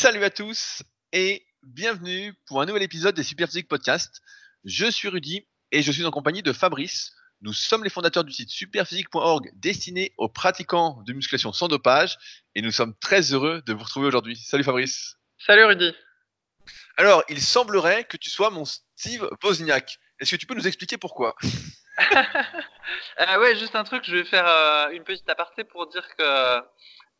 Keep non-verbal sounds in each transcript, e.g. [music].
Salut à tous et bienvenue pour un nouvel épisode des Superphysique Podcast. Je suis Rudy et je suis en compagnie de Fabrice. Nous sommes les fondateurs du site superphysique.org destiné aux pratiquants de musculation sans dopage et nous sommes très heureux de vous retrouver aujourd'hui. Salut Fabrice. Salut Rudy. Alors, il semblerait que tu sois mon Steve Wozniak. Est-ce que tu peux nous expliquer pourquoi? [laughs] Euh, Ouais, juste un truc, je vais faire euh, une petite aparté pour dire que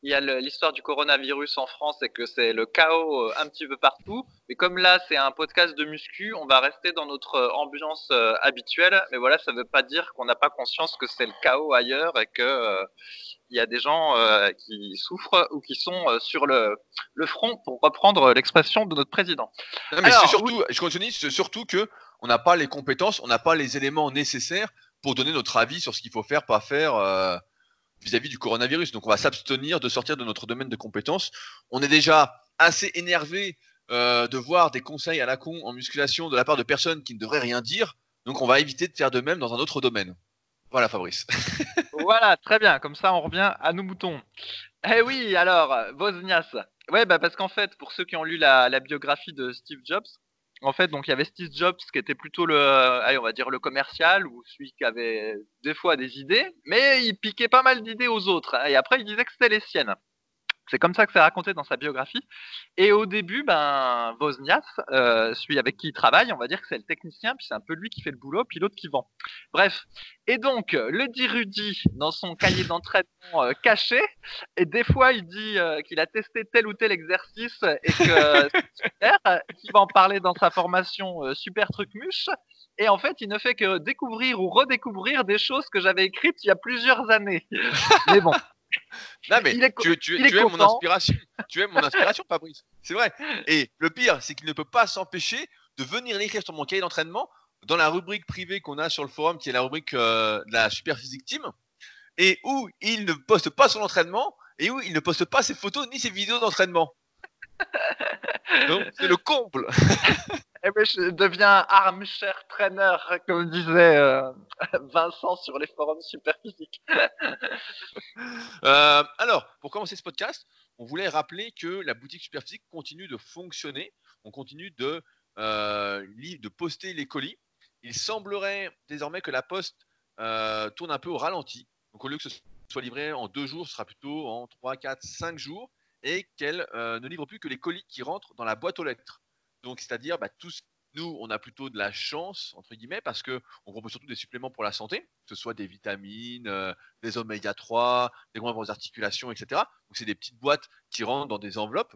il y a l'histoire du coronavirus en France et que c'est le chaos euh, un petit peu partout. Mais comme là, c'est un podcast de muscu, on va rester dans notre euh, ambiance euh, habituelle. Mais voilà, ça ne veut pas dire qu'on n'a pas conscience que c'est le chaos ailleurs et que il y a des gens qui souffrent ou qui sont sur le, le front, pour reprendre l'expression de notre président. Non, mais surtout, je continue, c'est surtout que on n'a pas les compétences, on n'a pas les éléments nécessaires pour donner notre avis sur ce qu'il faut faire, pas faire vis-à-vis du coronavirus. Donc on va s'abstenir de sortir de notre domaine de compétences. On est déjà assez énervé euh, de voir des conseils à la con en musculation de la part de personnes qui ne devraient rien dire. Donc on va éviter de faire de même dans un autre domaine. Voilà Fabrice. [laughs] voilà, très bien. Comme ça on revient à nos moutons. Eh oui, alors, Vosnias. Ouais, bah parce qu'en fait, pour ceux qui ont lu la biographie de Steve Jobs, en fait, donc il y avait Steve Jobs qui était plutôt le, allez, on dire le commercial ou celui qui avait des fois des idées, mais il piquait pas mal d'idées aux autres. Hein, et après, il disait que c'était les siennes. C'est comme ça que c'est raconté dans sa biographie. Et au début, ben, Wozniak, euh, celui avec qui il travaille, on va dire que c'est le technicien, puis c'est un peu lui qui fait le boulot, puis l'autre qui vend. Bref. Et donc, le dit Rudy, dans son cahier d'entraînement euh, caché, et des fois, il dit euh, qu'il a testé tel ou tel exercice et que [laughs] c'est super, qu'il va en parler dans sa formation Super Truc Muche. Et en fait, il ne fait que découvrir ou redécouvrir des choses que j'avais écrites il y a plusieurs années. [laughs] Mais bon. Non mais tu, tu, es mon inspiration. Tu es mon inspiration, Fabrice. C'est vrai. Et le pire, c'est qu'il ne peut pas s'empêcher de venir l'écrire sur mon cahier d'entraînement dans la rubrique privée qu'on a sur le forum, qui est la rubrique euh, de la Super Physique Team, et où il ne poste pas son entraînement et où il ne poste pas ses photos ni ses vidéos d'entraînement. [laughs] Donc c'est le comble. [laughs] Eh ben, je deviens armchair trainer, comme disait euh, Vincent sur les forums super physiques. [laughs] Euh, alors, pour commencer ce podcast, on voulait rappeler que la boutique super physique continue de fonctionner. On continue de, euh, de poster les colis. Il semblerait désormais que la poste tourne un peu au ralenti. Donc, au lieu que ce soit livré en deux jours, ce sera plutôt en 3, 4, 5 jours et qu'elle ne livre plus que les colis qui rentrent dans la boîte aux lettres. Donc, c'est-à-dire, bah, nous, on a plutôt de la chance, entre guillemets, parce qu'on propose surtout des suppléments pour la santé, que ce soit des vitamines, euh, des oméga 3, des grandes vos articulations, etc. Donc, c'est des petites boîtes qui rentrent dans des enveloppes.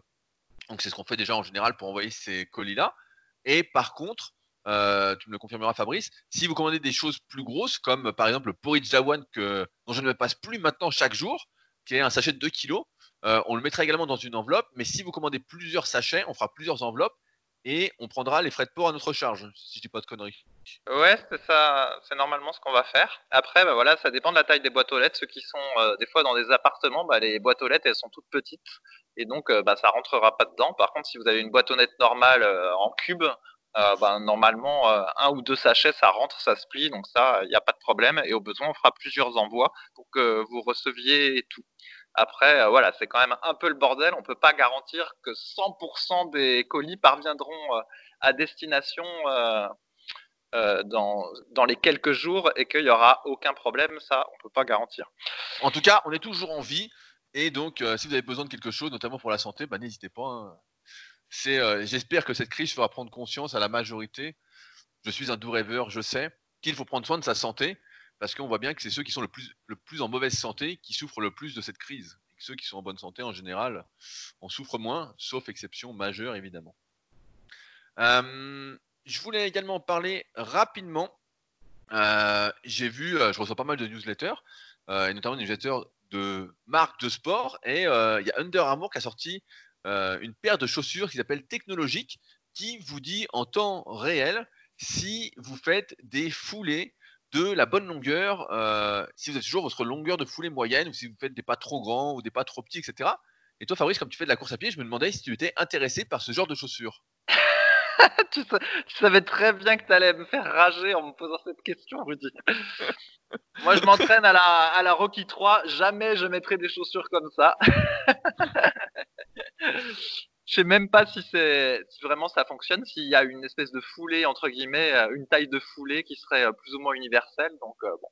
Donc, c'est ce qu'on fait déjà en général pour envoyer ces colis-là. Et par contre, euh, tu me le confirmeras Fabrice, si vous commandez des choses plus grosses, comme par exemple le porridge d'awan que, dont je ne me passe plus maintenant chaque jour, qui est un sachet de 2 kg, euh, on le mettra également dans une enveloppe, mais si vous commandez plusieurs sachets, on fera plusieurs enveloppes et on prendra les frais de port à notre charge, si je dis pas de conneries. Ouais, c'est ça, c'est normalement ce qu'on va faire. Après, bah voilà, ça dépend de la taille des boîtes aux lettres. Ceux qui sont euh, des fois dans des appartements, bah, les boîtes aux lettres elles sont toutes petites et donc euh, bah, ça rentrera pas dedans. Par contre, si vous avez une boîte aux lettres normale euh, en cube, bah, normalement un ou deux sachets ça rentre, ça se plie, donc ça il n'y a pas de problème. Et au besoin, on fera plusieurs envois pour que vous receviez tout. Après, euh, voilà, c'est quand même un peu le bordel. On peut pas garantir que 100% des colis parviendront euh, à destination euh, dans, les quelques jours et qu'il y aura aucun problème. Ça, on peut pas garantir. En tout cas, on est toujours en vie. Et donc, si vous avez besoin de quelque chose, notamment pour la santé, bah, n'hésitez pas. Hein. J'espère que cette crise fera prendre conscience à la majorité. Je suis un doux rêveur, je sais qu'il faut prendre soin de sa santé parce qu'on voit bien que c'est ceux qui sont le plus, en mauvaise santé qui souffrent le plus de cette crise. Et que ceux qui sont en bonne santé, en général, en souffrent moins, sauf exception majeure, évidemment. Euh, je voulais également parler rapidement. Euh, j'ai vu, euh, je reçois pas mal de newsletters, et notamment des newsletters de marques de sport, et il y a Under Armour qui a sorti une paire de chaussures qui s'appelle Technologique, qui vous dit en temps réel si vous faites des foulées de la bonne longueur, euh, si vous êtes toujours votre longueur de foulée moyenne, ou si vous faites des pas trop grands ou des pas trop petits, etc. Et toi, Fabrice, comme tu fais de la course à pied, je me demandais si tu étais intéressé par ce genre de chaussures. [laughs] tu, savais très bien que tu allais me faire rager en me posant cette question, Rudy. [laughs] Moi, je m'entraîne à la, à la Rocky 3. Jamais je mettrai des chaussures comme ça. [laughs] je sais même pas si c'est si vraiment ça fonctionne, s'il y a une espèce de foulée entre guillemets, euh, une taille de foulée qui serait euh, plus ou moins universelle. Donc euh, bon.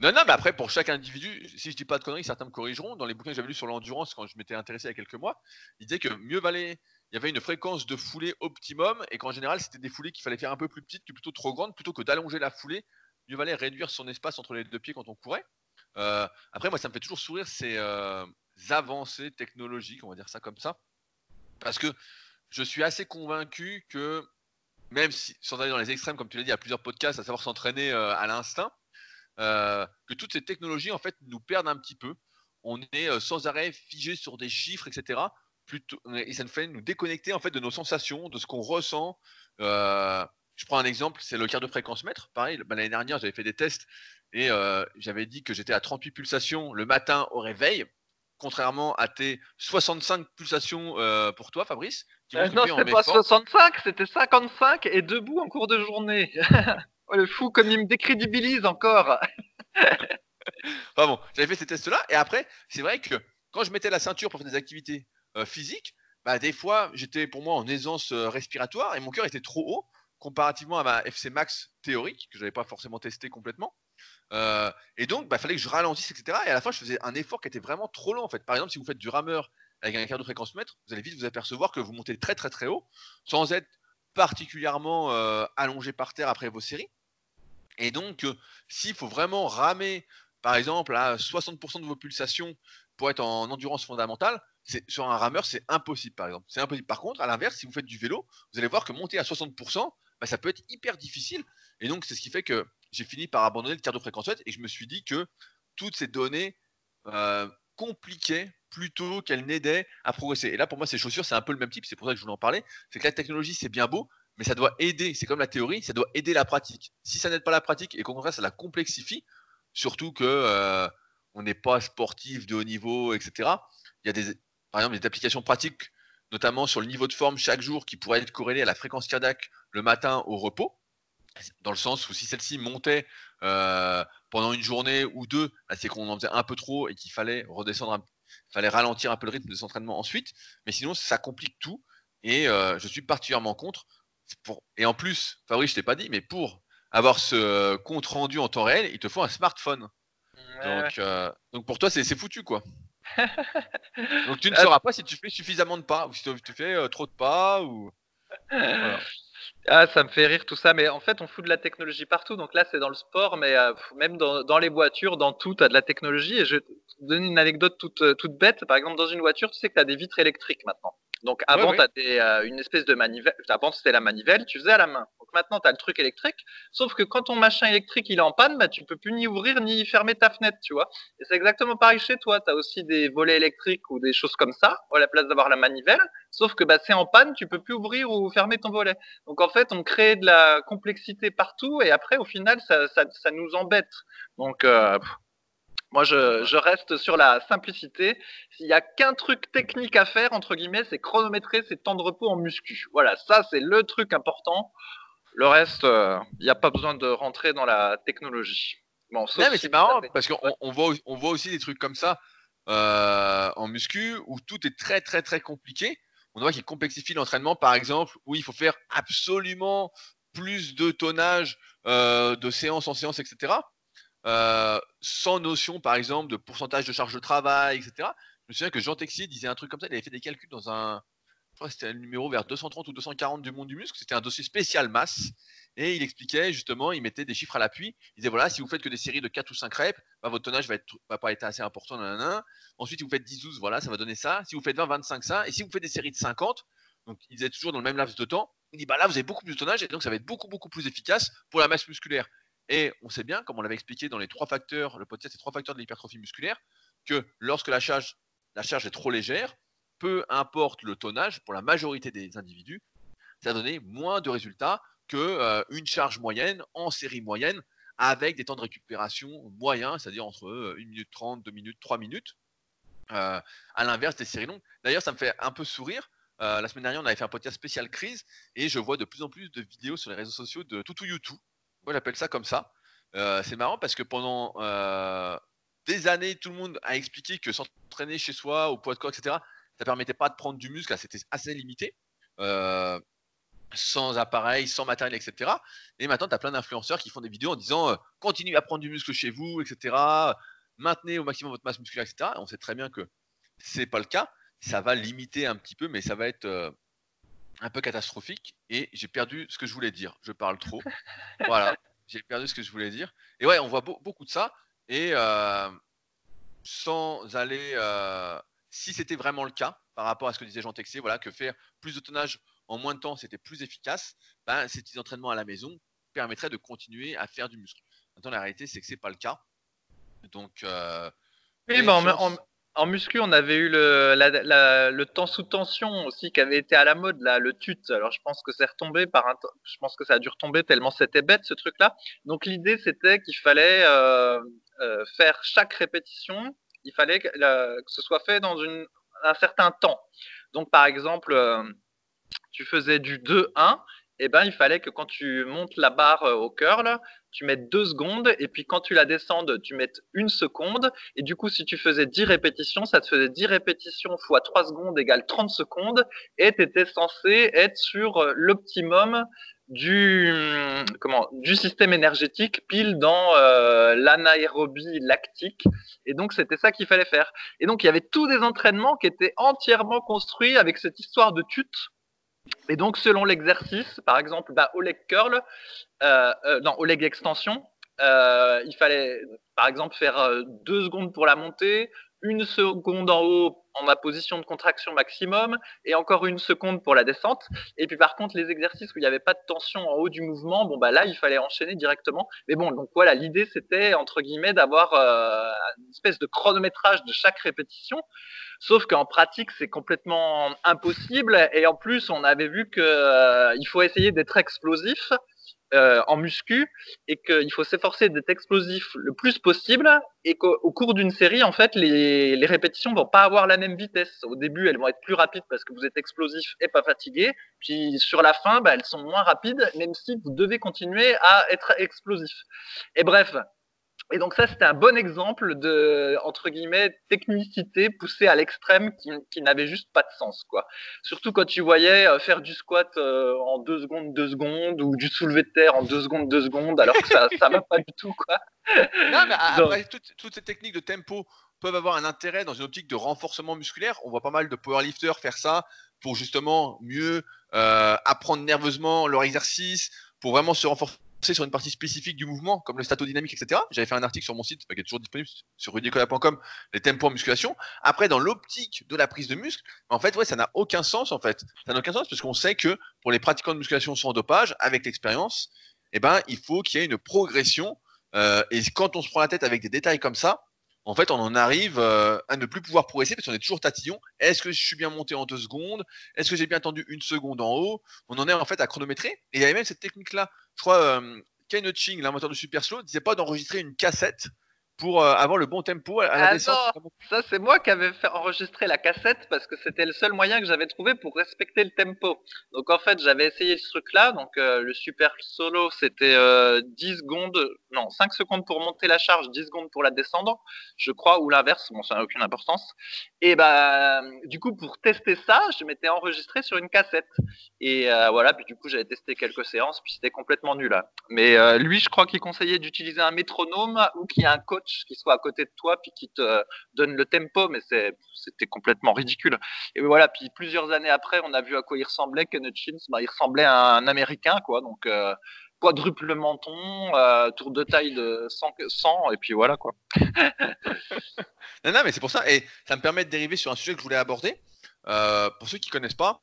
Non, non, mais après, pour chaque individu, si je dis pas de conneries, certains me corrigeront. Dans les bouquins que j'avais lus sur l'endurance, quand je m'étais intéressé il y a quelques mois, il disait que mieux valait, il y avait une fréquence de foulée optimum et qu'en général, c'était des foulées qu'il fallait faire un peu plus petites que plutôt trop grandes, plutôt que d'allonger la foulée. Mieux valait réduire son espace entre les deux pieds quand on courait. après, moi, ça me fait toujours sourire ces avancées technologiques, on va dire ça comme ça. Parce que je suis assez convaincu que, même si, sans aller dans les extrêmes, comme tu l'as dit, a plusieurs podcasts, à savoir s'entraîner euh, à l'instinct, euh, que toutes ces technologies, en fait, nous perdent un petit peu. On est euh, sans arrêt figé sur des chiffres, etc. Plutôt, et ça nous fait nous déconnecter, en fait, de nos sensations, de ce qu'on ressent. je prends un exemple, c'est le cardio-fréquence mètre. Pareil, bah, l'année dernière, j'avais fait des tests et j'avais dit que j'étais à 38 pulsations le matin au réveil contrairement à tes 65 pulsations euh, pour toi, Fabrice. Euh, non, c'était pas 65, c'était 55 et debout en cours de journée. [laughs] oh, le fou, comme il me décrédibilise encore. [laughs] enfin bon, j'avais fait ces tests-là et après, c'est vrai que quand je mettais la ceinture pour faire des activités euh, physiques, bah, des fois, j'étais pour moi en aisance respiratoire et mon cœur était trop haut comparativement à ma FC Max théorique que je n'avais pas forcément testé complètement. Euh, et donc, il bah, fallait que je ralentisse, etc. Et à la fin, je faisais un effort qui était vraiment trop long. En fait, par exemple, si vous faites du rameur avec un cardio fréquence mètre, vous allez vite vous apercevoir que vous montez très très très haut, sans être particulièrement euh, allongé par terre après vos séries. Et donc, euh, s'il faut vraiment ramer, par exemple, à 60% de vos pulsations pour être en endurance fondamentale, sur un rameur, c'est impossible, par exemple. C'est impossible. Par contre, à l'inverse, si vous faites du vélo, vous allez voir que monter à 60%, bah, ça peut être hyper difficile. Et donc, c'est ce qui fait que j'ai fini par abandonner le cardio fréquence et je me suis dit que toutes ces données euh, compliquaient plutôt qu'elles n'aidaient à progresser. Et là, pour moi, ces chaussures, c'est un peu le même type. C'est pour ça que je voulais en parler. C'est que la technologie, c'est bien beau, mais ça doit aider. C'est comme la théorie, ça doit aider la pratique. Si ça n'aide pas la pratique et qu'au contraire, ça la complexifie, surtout que euh, on n'est pas sportif de haut niveau, etc. Il y a par exemple, des applications pratiques, notamment sur le niveau de forme chaque jour, qui pourraient être corrélées à la fréquence cardiaque le matin au repos dans le sens où si celle-ci montait euh, pendant une journée ou deux, bah, c'est qu'on en faisait un peu trop et qu'il fallait redescendre, fallait ralentir un peu le rythme de s'entraînement ensuite. Mais sinon, ça complique tout et euh, je suis particulièrement contre. Et en plus, Fabrice, je t'ai pas dit, mais pour avoir ce compte rendu en temps réel, il te faut un smartphone. Donc, euh, donc pour toi, c'est foutu quoi. [laughs] donc tu ne sauras pas si tu fais suffisamment de pas ou si tu fais trop de pas ou. [laughs] Voilà. Ah, ça me fait rire tout ça, mais en fait, on fout de la technologie partout. Donc là, c'est dans le sport, mais euh, même dans, dans, les voitures, dans tout, tu as de la technologie. Et je vais te donner une anecdote toute, euh, toute bête. Par exemple, dans une voiture, tu sais que tu as des vitres électriques maintenant. Donc avant, tu as euh, une espèce de manivelle. Avant, c'était la manivelle, tu faisais à la main. Maintenant, tu as le truc électrique. Sauf que quand ton machin électrique il est en panne, bah, tu peux plus ni ouvrir ni fermer ta fenêtre, tu vois. Et c'est exactement pareil chez toi. Tu as aussi des volets électriques ou des choses comme ça, à la place d'avoir la manivelle. Sauf que bah, c'est en panne, tu peux plus ouvrir ou fermer ton volet. Donc en fait, on crée de la complexité partout et après, au final, ça, ça, ça nous embête. Donc, euh, moi, je, je, reste sur la simplicité. S'il n'y a qu'un truc technique à faire, entre guillemets, c'est chronométrer ses temps de repos en muscu. Voilà, ça, c'est le truc important. Le reste, il euh, n'y a pas besoin de rentrer dans la technologie. Bon, mais c'est marrant parce qu'on on voit, on voit aussi des trucs comme ça euh, en muscu où tout est très, très, très compliqué. On voit qu'il complexifie l'entraînement, par exemple, où il faut faire absolument plus de tonnage euh, de séance en séance, etc. Euh, sans notion, par exemple, de pourcentage de charge de travail, etc. Je me souviens que Jean Texier disait un truc comme ça, il avait fait des calculs dans un, crois que c'était un numéro vers 230 ou 240 du monde du muscle, c'était un dossier spécial masse, et il expliquait justement, il mettait des chiffres à l'appui, il disait voilà, si vous faites que des séries de 4 ou 5 reps, bah, votre tonnage va, va pas être assez important, ensuite si vous faites 10-12, voilà, ça va donner ça, si vous faites 20-25, ça, et si vous faites des séries de 50, donc il disait toujours dans le même laps de temps, il dit bah là vous avez beaucoup plus de tonnage, et donc ça va être beaucoup beaucoup plus efficace pour la masse musculaire. Et on sait bien, comme on l'avait expliqué dans les trois facteurs, le podcast les trois facteurs de l'hypertrophie musculaire, que lorsque la charge, la charge est trop légère, peu importe le tonnage, pour la majorité des individus, ça donner moins de résultats qu'une euh, charge moyenne en série moyenne avec des temps de récupération moyens, c'est-à-dire entre 1 euh, minute 30, 2 minutes, 3 minutes, euh, à l'inverse des séries longues. D'ailleurs, ça me fait un peu sourire. la semaine dernière, on avait fait un podcast spécial crise et je vois de plus en plus de vidéos sur les réseaux sociaux de Tutu YouTube moi, j'appelle ça comme ça. C'est marrant parce que pendant des années, tout le monde a expliqué que s'entraîner chez soi, au poids de corps, etc., ça permettait pas de prendre du muscle, c'était assez limité. Euh, sans appareil, sans matériel, etc. Et maintenant, tu as plein d'influenceurs qui font des vidéos en disant euh, continuez à prendre du muscle chez vous, etc. Maintenez au maximum votre masse musculaire, etc. on sait très bien que c'est pas le cas. Ça va limiter un petit peu, mais ça va être euh, un peu catastrophique. Et j'ai perdu ce que je voulais dire. Je parle trop. [laughs] voilà, j'ai perdu ce que je voulais dire. Et ouais, on voit beaucoup de ça. Et sans aller si c'était vraiment le cas, par rapport à ce que disait Jean Texier, voilà, que faire plus de tonnage en moins de temps, c'était plus efficace, ben, ces petits entraînements à la maison permettraient de continuer à faire du muscle. Maintenant, la réalité, c'est que ce n'est pas le cas. Donc, euh, oui, ben, en, muscu, on avait eu le, le, temps sous tension aussi qui avait été à la mode, là, le tut. Alors, je pense que c'est retombé par un je pense que ça a dû retomber tellement c'était bête ce truc-là. Donc, l'idée, c'était qu'il fallait euh, euh, faire chaque répétition il fallait que, ce soit fait dans un certain temps. Donc, par exemple, euh, tu faisais du 2-1, et eh ben, il fallait que quand tu montes la barre euh, au curl, tu mettes 2 secondes, et puis quand tu la descendes, tu mettes une seconde. Et du coup, si tu faisais 10 répétitions, ça te faisait 10 répétitions fois 3 secondes égale 30 secondes, et tu étais censé être sur euh, l'optimum du comment du système énergétique pile dans euh, l'anaérobie lactique. Et donc c'était ça qu'il fallait faire. Et donc il y avait tous des entraînements qui étaient entièrement construits avec cette histoire de tute. Et donc selon l'exercice par exemple bah, au leg curl euh, euh, non au leg extension euh, il fallait par exemple faire deux secondes pour la montée une seconde en haut en ma position de contraction maximum et encore une seconde pour la descente. Et puis par contre, les exercices où il n'y avait pas de tension en haut du mouvement, bon bah là, il fallait enchaîner directement. Mais bon, donc voilà, l'idée c'était entre guillemets d'avoir euh, une espèce de chronométrage de chaque répétition. Sauf qu'en pratique, c'est complètement impossible. Et en plus, on avait vu qu'il euh, faut essayer d'être explosif. Euh, en muscu et qu'il faut s'efforcer d'être explosif le plus possible et qu'au cours d'une série, en fait, les, les répétitions vont pas avoir la même vitesse. Au début, elles vont être plus rapides parce que vous êtes explosif et pas fatigué. Puis sur la fin, bah, elles sont moins rapides, même si vous devez continuer à être explosif. Et bref, et donc ça, c'était un bon exemple de, entre guillemets, technicité poussée à l'extrême qui, qui n'avait juste pas de sens, quoi. Surtout quand tu voyais euh, faire du squat euh, en deux secondes, deux secondes, ou du soulevé de terre en deux secondes, deux secondes, alors que ça, ça va pas du tout, quoi. Non, mais [laughs] après, toutes, toutes, ces techniques de tempo peuvent avoir un intérêt dans une optique de renforcement musculaire. On voit pas mal de powerlifters faire ça pour justement mieux euh, apprendre nerveusement leur exercice, pour vraiment se renforcer sur une partie spécifique du mouvement, comme le statodynamique, etc. J'avais fait un article sur mon site, qui est toujours disponible sur rudicola.com, les tempos en musculation. Après, dans l'optique de la prise de muscle, en fait, ouais, ça n'a aucun sens, en fait. Ça n'a aucun sens parce qu'on sait que pour les pratiquants de musculation sans dopage, avec l'expérience, eh ben, il faut qu'il y ait une progression. Euh, et quand on se prend la tête avec des détails comme ça, en fait, on en arrive euh, à ne plus pouvoir progresser parce qu'on est toujours tatillon. Est-ce que je suis bien monté en deux secondes? Est-ce que j'ai bien tendu une seconde en haut? On en est en fait à chronométrer. Et il y avait même cette technique-là. Je crois, euh, Ken Ching, l'inventeur du Super Slow, disait pas d'enregistrer une cassette pour euh, avoir le bon tempo à, la ah ça c'est moi qui avais fait enregistrer la cassette parce que c'était le seul moyen que j'avais trouvé pour respecter le tempo. Donc en fait, j'avais essayé ce truc-là. Donc euh, le super solo, c'était 10 euh, secondes, non, 5 secondes pour monter la charge, 10 secondes pour la descendre, je crois, ou l'inverse, bon, ça n'a aucune importance. Et bah, du coup, pour tester ça, je m'étais enregistré sur une cassette. Et voilà, puis du coup, j'avais testé quelques séances, puis c'était complètement nul. Là. Mais lui, je crois qu'il conseillait d'utiliser un métronome ou qu'il y a un coach qui soit à côté de toi puis qui te donne le tempo, mais c'était complètement ridicule. Et voilà, puis plusieurs années après, on a vu à quoi il ressemblait, Kenneth Chins, bah, il ressemblait à un Américain, quoi, donc euh, quadruple menton, euh, tour de taille de 100, 100 et puis voilà, quoi. [laughs] non, non, mais c'est pour ça, et ça me permet de dériver sur un sujet que je voulais aborder. Euh, pour ceux qui connaissent pas,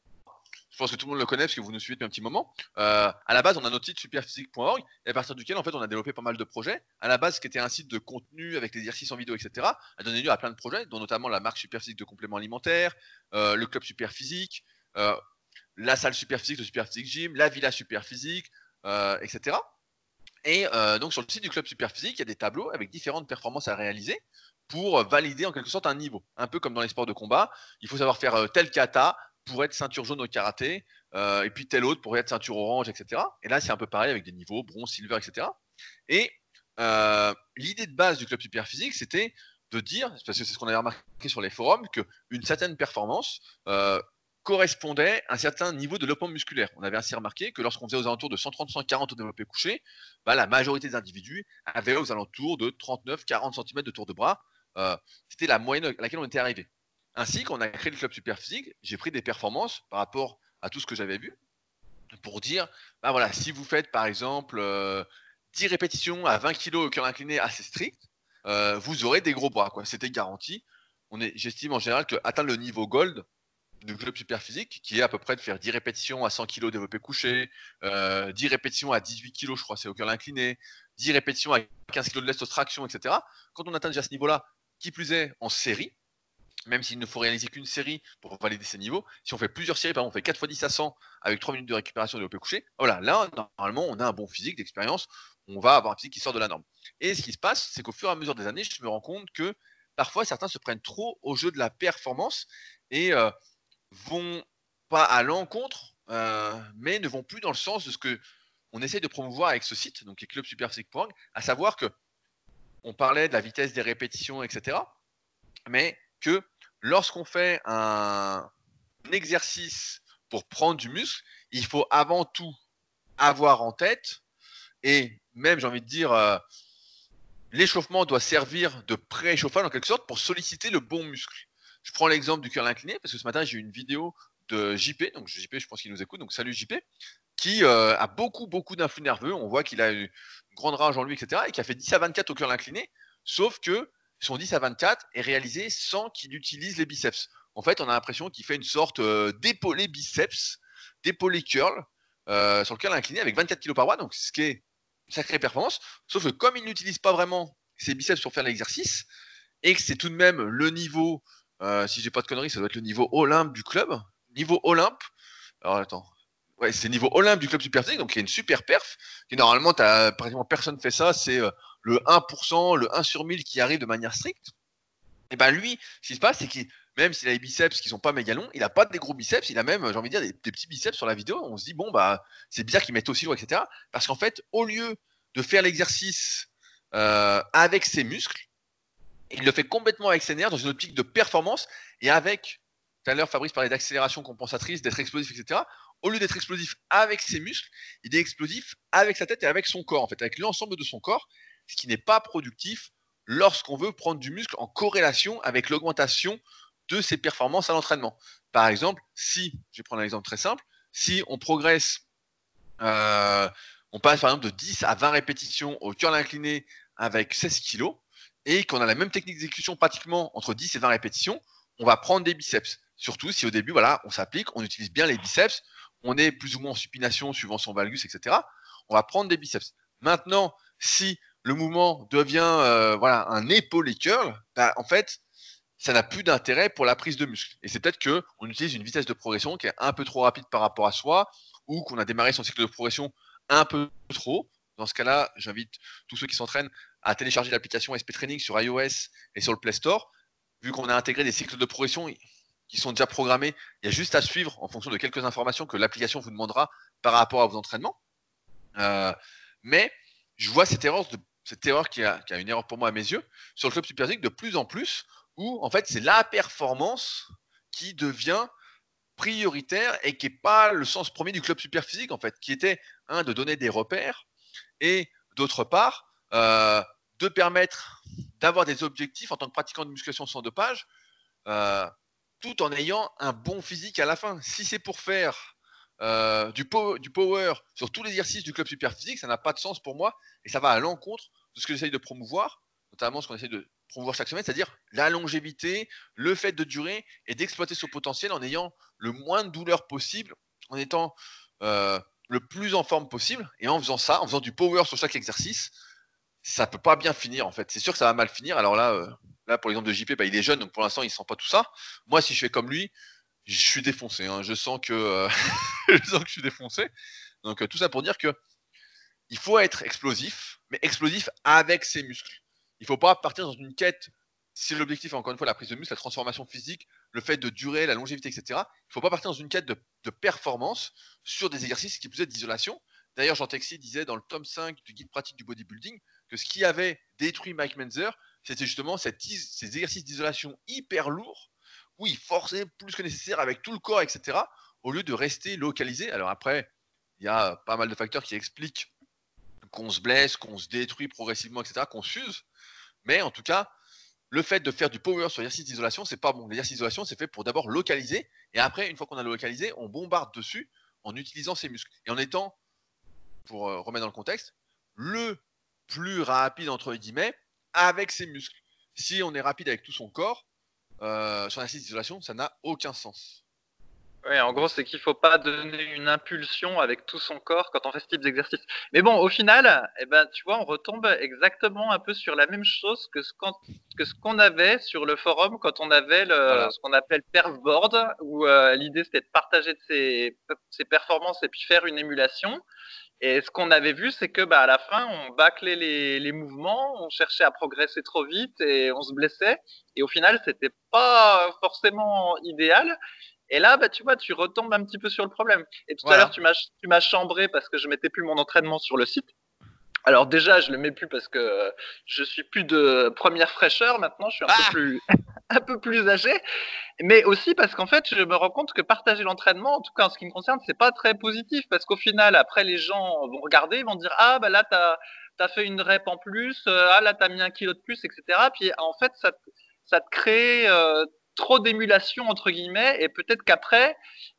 je pense que tout le monde le connaît parce que vous nous suivez depuis un petit moment. Euh, à la base, on a notre site superphysique.org et à partir duquel en fait on a développé pas mal de projets. À la base, ce qui était un site de contenu avec des exercices en vidéo, etc., a donné lieu à plein de projets, dont notamment la marque Superphysique de compléments alimentaires, le club Superphysique, la salle Superphysique, le Superphysique Gym, la villa Superphysique, etc. Et euh, donc sur le site du club Superphysique, il y a des tableaux avec différentes performances à réaliser pour valider en quelque sorte un niveau. Un peu comme dans les sports de combat, il faut savoir faire tel kata, pour être ceinture jaune au karaté, euh, et puis tel autre pour être ceinture orange, etc. Et là, c'est un peu pareil avec des niveaux, bronze, silver, etc. Et euh, l'idée de base du club super physique, c'était de dire, parce que c'est ce qu'on avait remarqué sur les forums, qu'une certaine performance euh, correspondait à un certain niveau de développement musculaire. On avait ainsi remarqué que lorsqu'on faisait aux alentours de 130-140 au développé couché, bah, la majorité des individus avaient aux alentours de 39-40 cm de tour de bras. Euh, c'était la moyenne à laquelle on était arrivé. Ainsi, quand on a créé le club super physique, j'ai pris des performances par rapport à tout ce que j'avais vu pour dire, bah voilà, si vous faites par exemple 10 euh, répétitions à 20 kg au cœur incliné assez strict, euh, vous aurez des gros bras. C'était garanti. J'estime en général qu'atteindre le niveau gold du club super physique, qui est à peu près de faire 10 répétitions à 100 kg développé couché, 10 euh, répétitions à 18 kg, je crois, c'est au cœur incliné, 10 répétitions à 15 kg de lest traction, etc. Quand on atteint déjà ce niveau-là, qui plus est en série, même s'il ne faut réaliser qu'une série pour valider ces niveaux, si on fait plusieurs séries, par exemple, on fait 4 x 10 à 100 avec 3 minutes de récupération de développé couché, voilà, là, normalement, on a un bon physique d'expérience, on va avoir un physique qui sort de la norme. Et ce qui se passe, c'est qu'au fur et à mesure des années, je me rends compte que parfois, certains se prennent trop au jeu de la performance et euh, vont pas à l'encontre, euh, mais ne vont plus dans le sens de ce que on essaie de promouvoir avec ce site, donc est clubsuperphysique.org, à savoir que on parlait de la vitesse des répétitions, etc. Mais que lorsqu'on fait un, exercice pour prendre du muscle, il faut avant tout avoir en tête, et même j'ai envie de dire, euh, l'échauffement doit servir de pré-échauffage en quelque sorte pour solliciter le bon muscle. Je prends l'exemple du curl incliné parce que ce matin j'ai eu une vidéo de JP, donc JP je pense qu'il nous écoute, donc salut JP, qui euh, a beaucoup beaucoup d'influx nerveux, on voit qu'il a une grande rage en lui, etc. et qui a fait 10 à 24 au curl incliné, sauf que son 10 à 24 est réalisé sans qu'il utilise les biceps. En fait, on a l'impression qu'il fait une sorte euh, d'épaulé biceps, d'épaulé curl, euh, sur le curl incliné avec 24 kg par mois, donc ce qui est une sacrée performance. Sauf que comme il n'utilise pas vraiment ses biceps pour faire l'exercice, et que c'est tout de même le niveau, euh, si j'ai pas de conneries, ça doit être le niveau Olympe du club. Niveau Olympe. Alors attends. Ouais, c'est niveau Olympe du club super donc il y a une super perf. Qui normalement, as, pratiquement personne fait ça. C'est le 1%, le 1 sur 1000 qui arrive de manière stricte, et ben lui, ce qui se passe, c'est qu'il même s'il a les biceps qui sont pas méga longs, il a pas des gros biceps, il a même, j'ai envie de dire, des, petits biceps sur la vidéo. On se dit, bon, bah, c'est bizarre qu'il mette aussi lourd, etc. Parce qu'en fait, au lieu de faire l'exercice euh, avec ses muscles, il le fait complètement avec ses nerfs dans une optique de performance et avec, tout à l'heure, Fabrice parlait d'accélération compensatrice, d'être explosif, etc. Au lieu d'être explosif avec ses muscles, il est explosif avec sa tête et avec son corps, en fait, avec l'ensemble de son corps ce qui n'est pas productif lorsqu'on veut prendre du muscle en corrélation avec l'augmentation de ses performances à l'entraînement. Par exemple, si, je vais prendre un exemple très simple, si on progresse, euh, on passe par exemple de 10 à 20 répétitions au curl incliné avec 16 kg et qu'on a la même technique d'exécution pratiquement entre 10 et 20 répétitions, on va prendre des biceps. Surtout si au début, on s'applique, on utilise bien les biceps, on est plus ou moins en supination suivant son valgus, etc. On va prendre des biceps. Maintenant, si le mouvement devient euh, voilà un épaulé curl, bah, en fait, ça n'a plus d'intérêt pour la prise de muscle. Et c'est peut-être que on utilise une vitesse de progression qui est un peu trop rapide par rapport à soi, ou qu'on a démarré son cycle de progression un peu trop. Dans ce cas-là, j'invite tous ceux qui s'entraînent à télécharger l'application SP Training sur iOS et sur le Play Store. Vu qu'on a intégré des cycles de progression qui sont déjà programmés, il y a juste à suivre en fonction de quelques informations que l'application vous demandera par rapport à vos entraînements. Euh, mais je vois cette erreur de cette erreur qui a, une erreur pour moi à mes yeux, sur le club Super de plus en plus, où en fait c'est la performance qui devient prioritaire et qui n'est pas le sens premier du club super physique en fait, qui était un de donner des repères et d'autre part euh, de permettre d'avoir des objectifs en tant que pratiquant de musculation sans dopage, euh, tout en ayant un bon physique à la fin. Si c'est pour faire euh, du, power sur tous les exercices du club super physique, ça n'a pas de sens pour moi et ça va à l'encontre de ce que j'essaye de promouvoir, notamment ce qu'on essaie de promouvoir chaque semaine, c'est-à-dire la longévité, le fait de durer et d'exploiter son potentiel en ayant le moins de douleur possible, en étant euh, le plus en forme possible et en faisant ça, en faisant du power sur chaque exercice, ça peut pas bien finir en fait. C'est sûr que ça va mal finir. Alors là, euh, là pour l'exemple de JP, bah, il est jeune, donc pour l'instant il sent pas tout ça. Moi, si je fais comme lui, je suis défoncé. Hein. Je sens que euh, [laughs] je sens que je suis défoncé. Donc euh, tout ça pour dire que il faut être explosif, mais explosif avec ses muscles. Il faut pas partir dans une quête. Si l'objectif est encore une fois la prise de muscle, la transformation physique, le fait de durer, la longévité, etc. Il faut pas partir dans une quête de, performance sur des exercices qui plus être d'isolation. D'ailleurs, Jean Texi disait dans le tome 5 du guide pratique du bodybuilding que ce qui avait détruit Mike Menzer, c'était justement ces exercices d'isolation hyper lourds où il forçait plus que nécessaire avec tout le corps, etc., au lieu de rester localisé. Alors après, il y a pas mal de facteurs qui expliquent qu'on se blesse, qu'on se détruit progressivement, etc., qu'on s'use. Mais en tout cas, le fait de faire du power sur l'exercice d'isolation, c'est pas bon. L'exercice d'isolation, c'est fait pour d'abord localiser, et après, une fois qu'on a localisé, on bombarde dessus en utilisant ses muscles. Et en étant, pour euh, remettre dans le contexte, le plus rapide, entre guillemets, avec ses muscles. Si on est rapide avec tout son corps, euh, sur l'exercice d'isolation, ça n'a aucun sens. Oui, en gros, c'est qu'il faut pas donner une impulsion avec tout son corps quand on fait ce type d'exercice. Mais bon, au final, eh ben, tu vois, on retombe exactement un peu sur la même chose que ce qu'on avait sur le forum quand on avait le, ce qu'on appelle le perfboard, où euh, l'idée c'était de partager ses, ses performances et puis faire une émulation. Et ce qu'on avait vu, c'est que bah, à la fin, on bâclait les, les, mouvements, on cherchait à progresser trop vite et on se blessait. Et au final, c'était pas forcément idéal. Et là, bah, tu vois, tu retombes un petit peu sur le problème. Et tout à l'heure, tu m'as chambré parce que je mettais plus mon entraînement sur le site. Alors déjà, je le mets plus parce que je suis plus de première fraîcheur maintenant, je suis un peu ah plus [laughs] un peu plus âgé, mais aussi parce qu'en fait, je me rends compte que partager l'entraînement, en tout cas en ce qui me concerne, c'est pas très positif parce qu'au final, après les gens vont regarder, vont dire ah bah là t'as as fait une rep en plus, euh, ah là t'as mis un kilo de plus, etc. Puis en fait, ça ça te crée euh, trop d'émulation entre guillemets et peut-être qu'après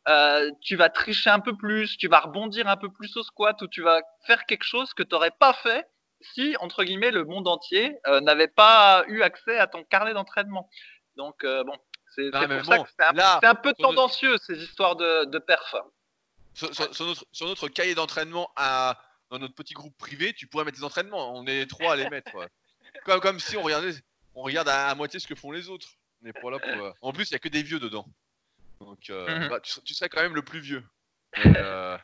euh, tu vas tricher un peu plus, tu vas rebondir un peu plus au squat ou tu vas faire quelque chose que tu n'aurais pas fait si entre guillemets le monde entier euh, n'avait pas eu accès à ton carnet d'entraînement. Donc euh, bon, c'est pour ça que c'est un, peu tendancieux ces histoires de, de perf. Sur, notre, sur, notre, cahier d'entraînement à dans notre petit groupe privé, tu pourrais mettre des entraînements. On est trois à les mettre. [laughs] Comme, comme si on regardait, on regarde à moitié ce que font les autres. Euh, en plus, il n'y a que des vieux dedans. Donc, euh, mhm. bah, tu, serais quand même le plus vieux. [laughs] Euh,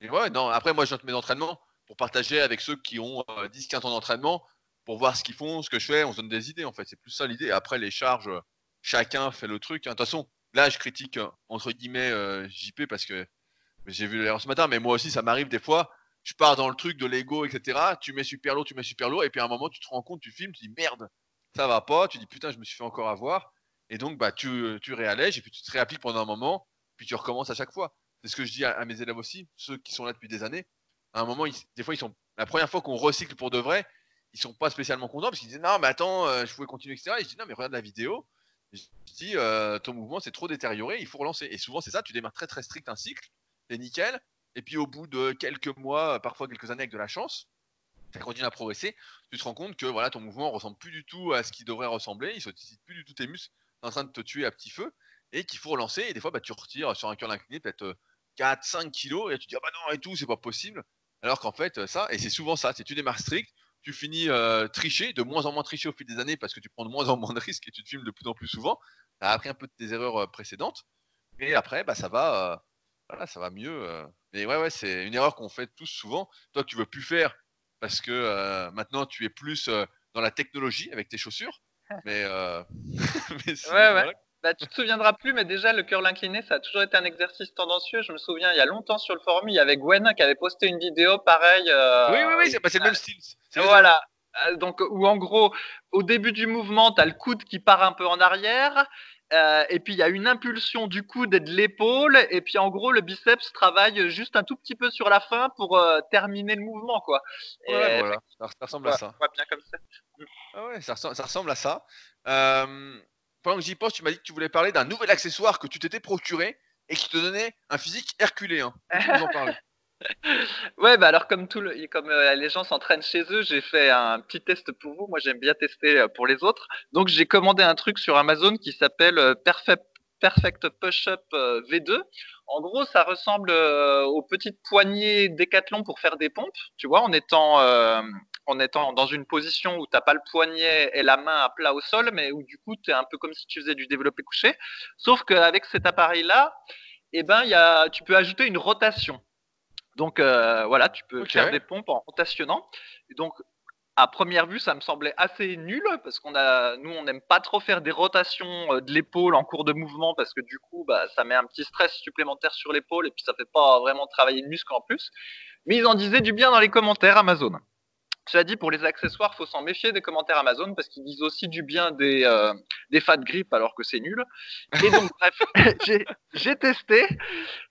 et, ouais, non. Après, moi, de mes entraînements pour partager avec ceux qui ont 10-15 ans d'entraînement pour voir ce qu'ils font, ce que je fais. On se donne des idées, en fait. C'est plus ça l'idée. Après, les charges, chacun fait le truc. Hein. De toute façon, là, je critique entre guillemets JP parce que j'ai vu l'erreur ce matin, mais moi aussi, ça m'arrive des fois. Je pars dans le truc de l'ego, etc. Tu mets super lourd, tu mets super lourd, et puis à un moment, tu te rends compte, tu filmes, tu dis merde, ça va pas, tu dis putain, je me suis fait encore avoir, et donc bah tu, tu réallèges et puis tu te réappliques pendant un moment, puis tu recommences à chaque fois. C'est ce que je dis à, mes élèves aussi, ceux qui sont là depuis des années. À un moment, des fois, ils sont la première fois qu'on recycle pour de vrai, ils sont pas spécialement contents parce qu'ils disent non, mais attends, euh, je pouvais continuer, etc. Et je dis non, mais regarde la vidéo. je dis euh, ton mouvement c'est trop détérioré, il faut relancer. Et souvent, c'est ça, tu démarres très très strict un cycle, c'est nickel. Et puis au bout de quelques mois, parfois quelques années avec de la chance, tu continues à progresser, tu te rends compte que voilà, ton mouvement ressemble plus du tout à ce qu'il devrait ressembler, il sollicite plus du tout tes muscles, es en train de te tuer à petit feu, et qu'il faut relancer, et des fois bah, tu retires sur un cœur incliné peut-être 4, 5 kilos, et tu te dis ah bah non et tout, c'est pas possible. Alors qu'en fait, ça, et c'est souvent ça, c'est tu démarres strict, tu finis euh, tricher, de moins en moins tricher au fil des années parce que tu prends de moins en moins de risques et tu te filmes de plus en plus souvent. Tu as appris un peu de tes erreurs euh, précédentes. Et après, bah, ça va, euh, voilà, ça va mieux. Mais ouais, ouais, c'est une erreur qu'on fait tous souvent. Toi, tu veux plus faire parce que euh, maintenant tu es plus euh, dans la technologie avec tes chaussures. [laughs] Mais, euh... [laughs] mais ouais, ouais. Bah, tu te souviendras plus, mais déjà le curl incliné, ça a toujours été un exercice tendancieux. Je me souviens, il y a longtemps sur le forum, il y avait Gwen qui avait posté une vidéo pareille. Euh, oui, oui, oui, c'est le même style. Voilà. Donc, où en gros, au début du mouvement, tu as le coude qui part un peu en arrière, euh, et puis il y a une impulsion du coude et de l'épaule, et puis en gros le biceps travaille juste un tout petit peu sur la fin pour euh, terminer le mouvement, quoi. ouais, voilà, ça, ressemble à ça. bien comme ça. Ah ouais, ça, ressemble, à ça. Euh, pendant que j'y pense, tu m'as dit que tu voulais parler d'un nouvel accessoire que tu t'étais procuré et qui te donnait un physique herculéen. Parler. [laughs] [laughs] ouais, bah alors comme tout le, comme euh, les gens s'entraînent chez eux, j'ai fait un petit test pour vous. Moi, j'aime bien tester euh, pour les autres. Donc, j'ai commandé un truc sur Amazon qui s'appelle euh, Perfect, Push-Up V2. En gros, ça ressemble aux petites poignées Décathlon pour faire des pompes. Tu vois, en étant en étant dans une position où t'as pas le poignet et la main à plat au sol, mais où du coup, tu es un peu comme si tu faisais du développé couché. Sauf qu'avec cet appareil-là, eh ben, y a, tu peux ajouter une rotation. Donc euh, voilà, tu peux faire des pompes en rotationnant. donc à première vue, ça me semblait assez nul parce qu'on a, nous, on n'aime pas trop faire des rotations euh, de l'épaule en cours de mouvement parce que du coup, bah, ça met un petit stress supplémentaire sur l'épaule et puis ça fait pas vraiment travailler le muscle en plus. Mais ils en disaient du bien dans les commentaires Amazon. Cela dit, pour les accessoires, faut s'en méfier des commentaires Amazon parce qu'ils disent aussi du bien des, euh, des fat grip alors que c'est nul. Et donc, [laughs] bref, [laughs] j'ai testé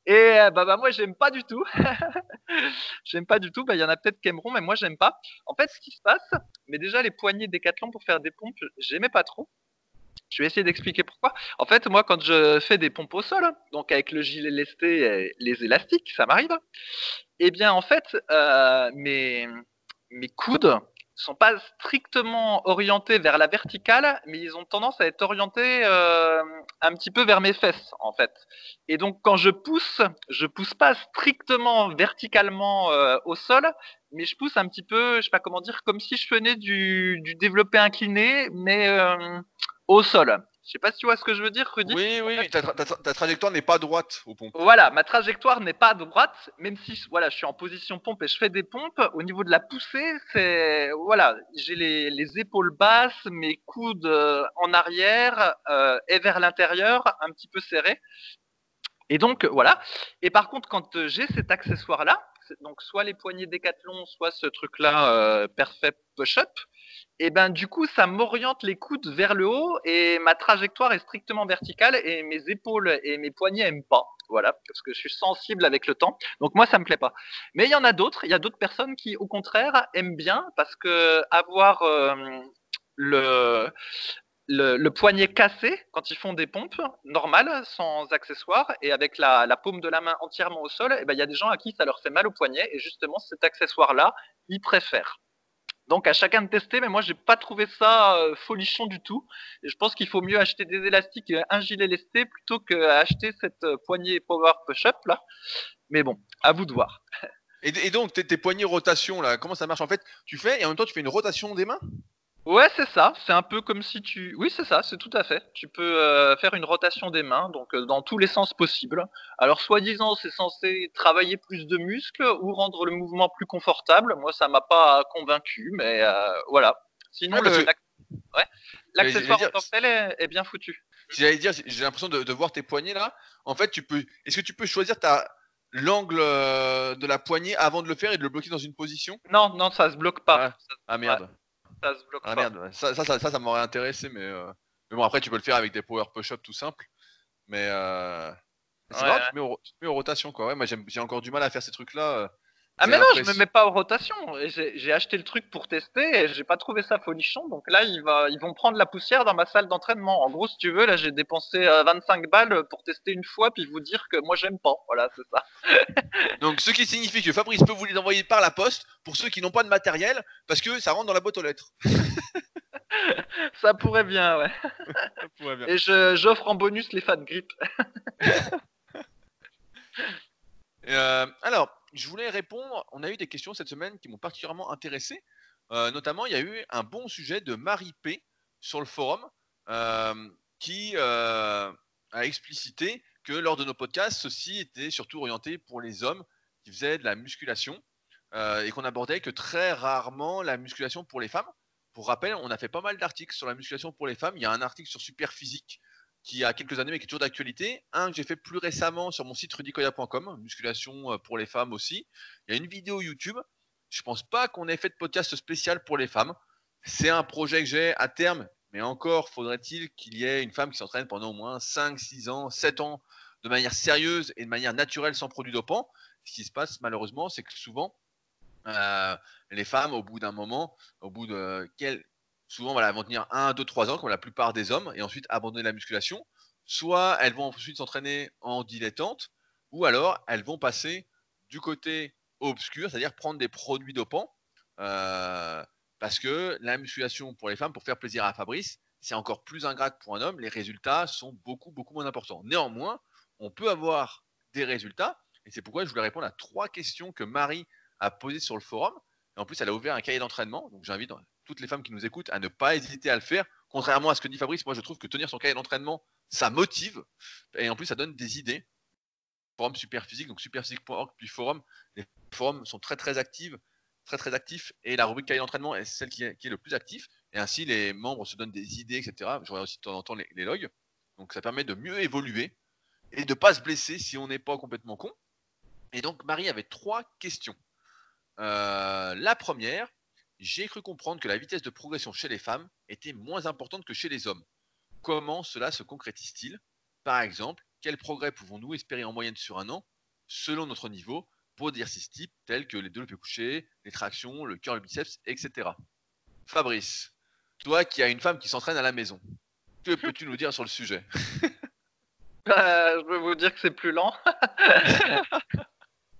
et euh, bah, bah moi, j'aime pas du tout. [laughs] j'aime pas du tout. Bah, il y en a peut-être qui aimeront, mais moi, j'aime pas. En fait, ce qui se passe, mais déjà, les poignées Décathlon pour faire des pompes, j'aimais pas trop. Je vais essayer d'expliquer pourquoi. En fait, moi, quand je fais des pompes au sol, donc avec le gilet lesté et les élastiques, ça m'arrive. Eh bien, en fait, euh, mes, mes coudes sont pas strictement orientés vers la verticale, mais ils ont tendance à être orientés euh, un petit peu vers mes fesses, en fait. Et donc, quand je pousse, je pousse pas strictement verticalement euh, au sol, mais je pousse un petit peu, je sais pas comment dire, comme si je venais du, du développé incliné, mais euh, au sol. Je sais pas si tu vois ce que je veux dire, Rudy. Oui, oui, ta, ta, trajectoire n'est pas droite au pompe. Voilà, ma trajectoire n'est pas droite, même si voilà, je suis en position pompe et je fais des pompes. Au niveau de la poussée, c'est voilà, j'ai les, les, épaules basses, mes coudes euh, en arrière euh, et vers l'intérieur, un petit peu serrés. Et donc voilà. Et par contre, quand euh, j'ai cet accessoire-là, donc soit les poignées décathlon, soit ce truc-là euh, Perfect Push-Up, et ben du coup ça m'oriente les coudes vers le haut et ma trajectoire est strictement verticale et mes épaules et mes poignets aiment pas. Voilà, parce que je suis sensible avec le temps. Donc moi ça me plaît pas. Mais il y en a d'autres, il y a d'autres personnes qui au contraire aiment bien parce que avoir euh, le le, poignet cassé quand ils font des pompes normales, sans accessoires, et avec la, paume de la main entièrement au sol, eh ben, il y a des gens à qui ça leur fait mal au poignet, et justement cet accessoire-là, ils préfèrent. Donc à chacun de tester, mais moi j'ai pas trouvé ça euh, folichon du tout. Je pense qu'il faut mieux acheter des élastiques et un gilet lesté plutôt qu'acheter cette euh, poignée Power Push-Up là. Mais bon, à vous de voir. Et, donc tes, tes poignées rotation là, comment ça marche? En fait Tu fais et en même temps tu fais une rotation des mains? Ouais, c'est ça. C'est un peu comme si tu. Oui, c'est ça. C'est tout à fait. Tu peux euh, faire une rotation des mains, donc euh, dans tous les sens possibles. Alors, soi-disant, c'est censé travailler plus de muscles ou rendre le mouvement plus confortable. Moi, ça m'a pas convaincu, mais euh, voilà. Sinon, l'accessoire en tant que tel est, bien foutu. J'allais dire, j'ai l'impression de, voir tes poignets là. En fait, tu peux. Est-ce que tu peux choisir ta l'angle de la poignée avant de le faire et de le bloquer dans une position? Non, non, ça se bloque pas. Ah merde ça se bloque ah, Merde, ça, ça, ça, ça, m'aurait intéressé, mais, euh, mais bon, après, tu peux le faire avec des power push-up tout simple. Mais euh... c'est ouais, tu, mets tu mets aux rotations, quoi. Ouais, moi, j'ai encore du mal à faire ces trucs-là. Ah mais non, je me mets pas aux rotations. J'ai acheté le truc pour tester et j'ai pas trouvé ça folichon. Donc là, ils, va, ils vont prendre la poussière dans ma salle d'entraînement. En gros, si tu veux, là, j'ai dépensé 25 euh, balles pour tester une fois puis vous dire que moi j'aime pas. Voilà, c'est ça. [laughs] donc ce qui signifie que Fabrice peut vous les envoyer par la poste pour ceux qui n'ont pas de matériel parce que ça rentre dans la boîte aux lettres. [laughs] ça pourrait bien, ouais. [laughs] pourrait bien. Et j'offre en bonus les fat grip. euh, alors, je voulais répondre. On a eu des questions cette semaine qui m'ont particulièrement intéressé. Euh, notamment, il y a eu un bon sujet de Marie P sur le forum euh, qui euh, a explicité que lors de nos podcasts, ceci était surtout orienté pour les hommes qui faisaient de la musculation et qu'on abordait que très rarement la musculation pour les femmes. Pour rappel, on a fait pas mal d'articles sur la musculation pour les femmes. Il y a un article sur Superphysique qui a quelques années mais qui est toujours d'actualité. Un que j'ai fait plus récemment sur mon site rudicoya.com, musculation euh, pour les femmes aussi. Il y a une vidéo YouTube. Je pense pas qu'on ait fait de podcast spécial pour les femmes. C'est un projet que j'ai à terme, mais encore faudrait-il qu'il y ait une femme qui s'entraîne pendant au moins 5, 6 ans, 7 ans de manière sérieuse et de manière naturelle sans produits dopants. Ce qui se passe malheureusement, c'est que souvent, euh, les femmes, au bout d'un moment, au bout de quel, souvent voilà, elles vont tenir 1, 2, 3 ans, comme la plupart des hommes, et ensuite abandonner la musculation. Soit elles vont ensuite s'entraîner en dilettante, ou alors elles vont passer du côté obscur, c'est-à-dire prendre des produits dopants. Euh, parce que la musculation pour les femmes, pour faire plaisir à Fabrice, c'est encore plus ingrat pour un homme. Les résultats sont beaucoup, beaucoup moins importants. Néanmoins, on peut avoir des résultats. Et c'est pourquoi je voulais répondre à trois questions que Marie a posées sur le forum. Et en plus, elle a ouvert un cahier d'entraînement. Donc j'invite toutes les femmes qui nous écoutent à ne pas hésiter à le faire. Contrairement à ce que dit Fabrice, moi je trouve que tenir son cahier d'entraînement, ça motive. Et en plus, ça donne des idées. Forum Superphysique, donc superphysique.org, puis forum. Les forums sont très très actifs, très très actifs. Et la rubrique cahier d'entraînement est celle qui est, le plus actif. Et ainsi, les membres se donnent des idées, etc. Je regarde aussi de temps en temps les, logs. Donc ça permet de mieux évoluer et de ne pas se blesser si on n'est pas complètement con. Et donc Marie avait trois questions. Euh, la première, j'ai cru comprendre que la vitesse de progression chez les femmes était moins importante que chez les hommes. Comment cela se concrétise-t-il? Par exemple, quel progrès pouvons-nous espérer en moyenne sur un an, selon notre niveau, pour des exercices types tels que les développés couchés, les tractions, le cœur, le biceps, etc. Fabrice, toi qui as une femme qui s'entraîne à la maison, que [laughs] peux-tu nous dire sur le sujet? Euh, Je peux vous dire que c'est plus lent. [laughs]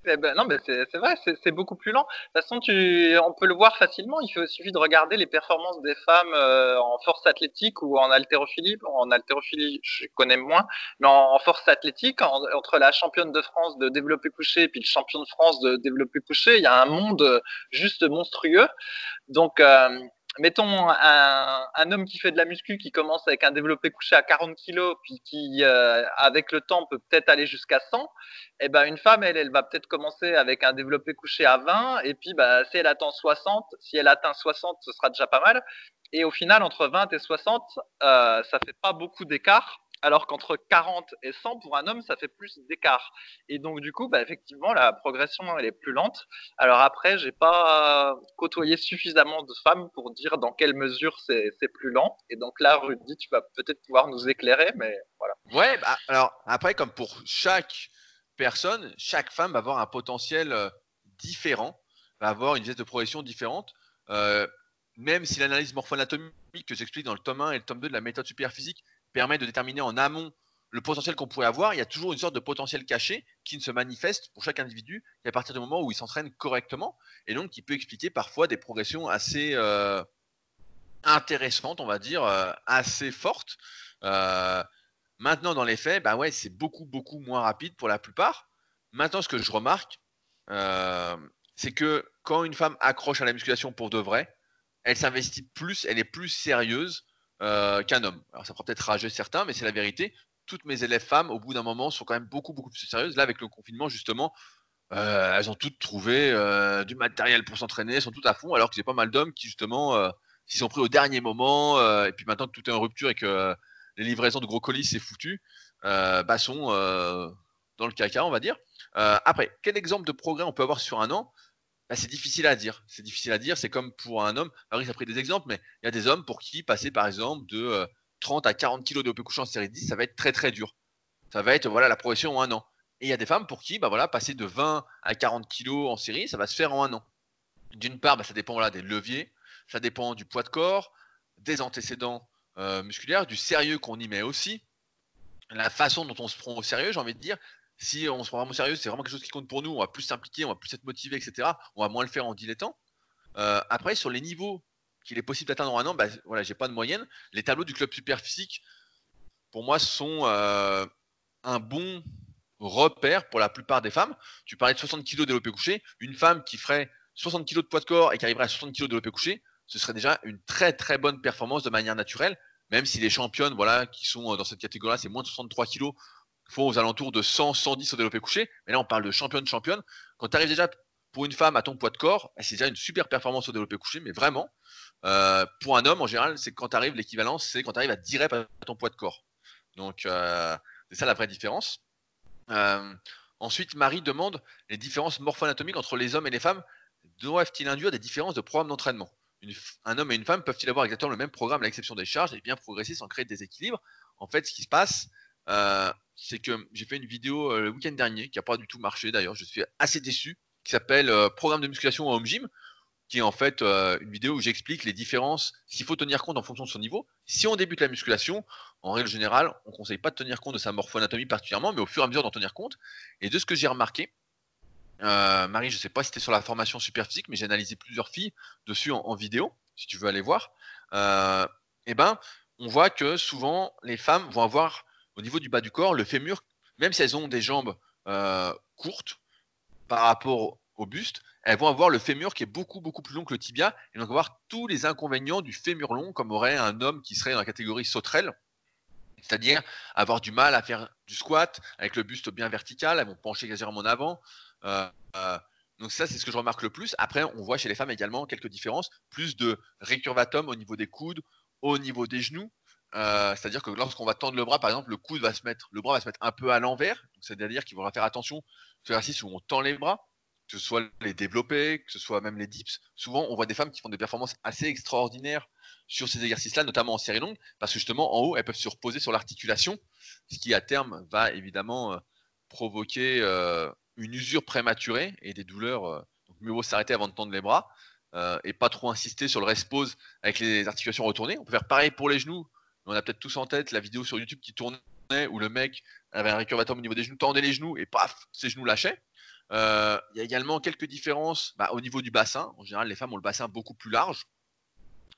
Ben, non, mais c'est vrai, c'est beaucoup plus lent. De toute façon, tu, on peut le voir facilement. Il, suffit de regarder les performances des femmes euh, en force athlétique ou en haltérophilie. En haltérophilie, je connais moins, mais en, force athlétique, entre la championne de France de développé couché et puis le champion de France de développé couché, il y a un monde juste monstrueux. Donc, euh, mettons un, un, homme qui fait de la muscu, qui commence avec un développé couché à 40 kg, puis qui, euh, avec le temps, peut peut-être aller jusqu'à 100, et eh ben une femme, elle, elle va peut-être commencer avec un développé couché à 20, et puis bah, si elle atteint 60, si elle atteint 60, ce sera déjà pas mal. Et au final, entre 20 et 60, euh, ça fait pas beaucoup d'écart alors qu'entre 40 et 100 pour un homme, ça fait plus d'écart. Et donc du coup, bah, effectivement, la progression elle est plus lente. Alors après, j'ai pas côtoyé suffisamment de femmes pour dire dans quelle mesure c'est plus lent. Et donc là, Rudy, tu vas peut-être pouvoir nous éclairer, mais voilà. Ouais, bah, alors après, comme pour chaque personne, chaque femme va avoir un potentiel euh, différent, va avoir une vitesse de progression différente. Euh, même si l'analyse morpho-anatomique que j'explique dans le tome 1 et le tome 2 de la méthode superphysique permet de déterminer en amont le potentiel qu'on pourrait avoir, il y a toujours une sorte de potentiel caché qui ne se manifeste pour chaque individu qu'à partir du moment où il s'entraîne correctement et donc qui peut expliquer parfois des progressions assez euh, intéressantes, on va dire, euh, assez fortes. Euh, maintenant, dans les faits, bah ouais, c'est beaucoup, beaucoup moins rapide pour la plupart. Maintenant, ce que je remarque, c'est que quand une femme accroche à la musculation pour de vrai, elle s'investit plus, elle est plus sérieuse euh, qu'un homme. Alors ça fera peut-être rager certains, mais c'est la vérité. Toutes mes élèves femmes, au bout d'un moment, sont quand même beaucoup, beaucoup plus sérieuses. Là, avec le confinement, justement, euh, elles ont toutes trouvé euh, du matériel pour s'entraîner, sont toutes à fond, alors que j'ai pas mal d'hommes qui, justement, s'y sont pris au dernier moment, et puis maintenant que tout est en rupture et que les livraisons de gros colis, c'est foutu, bah, sont dans le caca, on va dire. après, quel exemple de progrès on peut avoir sur un an? Bah, c'est difficile à dire. C'est difficile à dire. C'est comme pour un homme. Marie a pris des exemples, mais il y a des hommes pour qui passer par exemple de 30 euh, à 40 kg de couché en série 10, ça va être très très dur. Ça va être voilà la progression en un an. Et il y a des femmes pour qui bah voilà passer de 20 à 40 kg en série, ça va se faire en un an. D'une part, bah, ça dépend des leviers, ça dépend du poids de corps, des antécédents euh, musculaires, du sérieux qu'on y met aussi, la façon dont on se prend au sérieux, j'ai envie de dire, si on se prend vraiment sérieux, c'est vraiment quelque chose qui compte pour nous, on va plus s'impliquer, on va plus être motivé, etc. On va moins le faire en dilettant. Euh, après, sur les niveaux qu'il est possible d'atteindre en un an, bah, voilà, j'ai pas de moyenne. Les tableaux du club super physique, pour moi, sont euh, un bon repère pour la plupart des femmes. Tu parlais de 60 kg développé couché. Une femme qui ferait 60 kg de poids de corps et qui arriverait à 60 kg développé couché, ce serait déjà une très très bonne performance de manière naturelle. Même si les championnes, voilà, qui sont dans cette catégorie-là, c'est moins de 63 kg, font aux alentours de 100, 110 au développé couché. Mais là, on parle de championne, championne. Quand tu arrives déjà pour une femme à ton poids de corps, bah, c'est déjà une super performance au développé couché, mais vraiment, euh, pour un homme, en général, c'est quand tu arrives, l'équivalence, c'est quand tu arrives à 10 reps à ton poids de corps. Donc, euh, c'est ça la vraie différence. Euh, ensuite, Marie demande les différences morpho-anatomiques entre les hommes et les femmes doivent-ils induire des différences de programme d'entraînement? Un homme et une femme peuvent-ils avoir exactement le même programme à l'exception des charges et bien progresser sans créer de déséquilibre? En fait, ce qui se passe, c'est que j'ai fait une vidéo euh, le week-end dernier qui n'a pas du tout marché d'ailleurs, je suis assez déçu, qui s'appelle euh, Programme de musculation en home gym, qui est en fait une vidéo où j'explique les différences, s'il faut tenir compte en fonction de son niveau. Si on débute la musculation, en règle générale, on ne conseille pas de tenir compte de sa morpho-anatomie particulièrement, mais au fur et à mesure d'en tenir compte. Et de ce que j'ai remarqué, Marie, je ne sais pas si c'était sur la formation super physique, mais j'ai analysé plusieurs filles dessus en, vidéo, si tu veux aller voir. eh ben, on voit que souvent les femmes vont avoir au niveau du bas du corps, le fémur, même si elles ont des jambes euh, courtes par rapport au buste, elles vont avoir le fémur qui est beaucoup beaucoup plus long que le tibia et donc avoir tous les inconvénients du fémur long comme aurait un homme qui serait dans la catégorie sauterelle, c'est-à-dire avoir du mal à faire du squat avec le buste bien vertical, elles vont pencher quasiment en avant. Euh, euh, donc ça, c'est ce que je remarque le plus. Après, on voit chez les femmes également quelques différences, plus de récurvatum au niveau des coudes, au niveau des genoux. Euh, c'est-à-dire que lorsqu'on va tendre le bras, par exemple, le coude va se mettre, le bras va se mettre un peu à l'envers. C'est-à-dire qu'il faudra faire attention, ce exercice où on tend les bras. que ce soit les développés, que ce soit même les dips. Souvent, on voit des femmes qui font des performances assez extraordinaires sur ces exercices-là, notamment en série longue, parce que justement, en haut, elles peuvent se reposer sur l'articulation, ce qui à terme va évidemment euh, provoquer euh, une usure prématurée et des douleurs. Donc, mieux vaut s'arrêter avant de tendre les bras et pas trop insister sur le rest pose avec les articulations retournées. On peut faire pareil pour les genoux. On a peut-être tous en tête la vidéo sur YouTube qui tournait où le mec avait un récurvateur au niveau des genoux, tendait les genoux et paf, ses genoux lâchaient. Il y a également quelques différences bah, au niveau du bassin. En général, les femmes ont le bassin beaucoup plus large.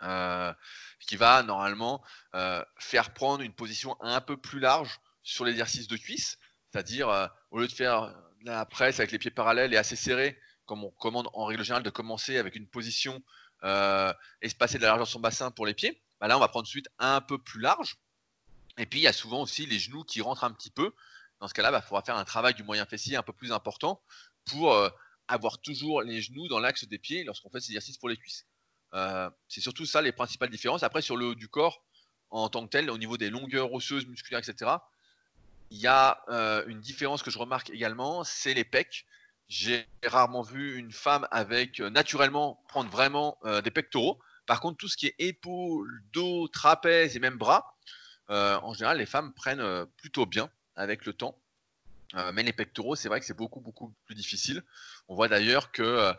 Euh, qui va normalement euh, faire prendre une position un peu plus large sur l'exercice de cuisse, c'est-à-dire euh, au lieu de faire la presse avec les pieds parallèles et assez serrés, comme on recommande en règle générale de commencer avec une position espacée de la largeur de son bassin pour les pieds, bah là on va prendre suite un peu plus large. Et puis il y a souvent aussi les genoux qui rentrent un petit peu. Dans ce cas-là, il bah, faudra faire un travail du moyen fessier un peu plus important pour avoir toujours les genoux dans l'axe des pieds lorsqu'on fait ces exercices pour les cuisses. Euh, c'est surtout ça les principales différences. Après, sur le haut du corps, en tant que tel, au niveau des longueurs osseuses, musculaires, etc., il y a euh, une différence que je remarque également, c'est les pecs. J'ai rarement vu une femme avec euh, naturellement prendre vraiment des pectoraux. Par contre, tout ce qui est épaules, dos, trapèze et même bras, en général, les femmes prennent plutôt bien avec le temps. mais les pectoraux, c'est vrai que c'est beaucoup, beaucoup plus difficile. On voit d'ailleurs que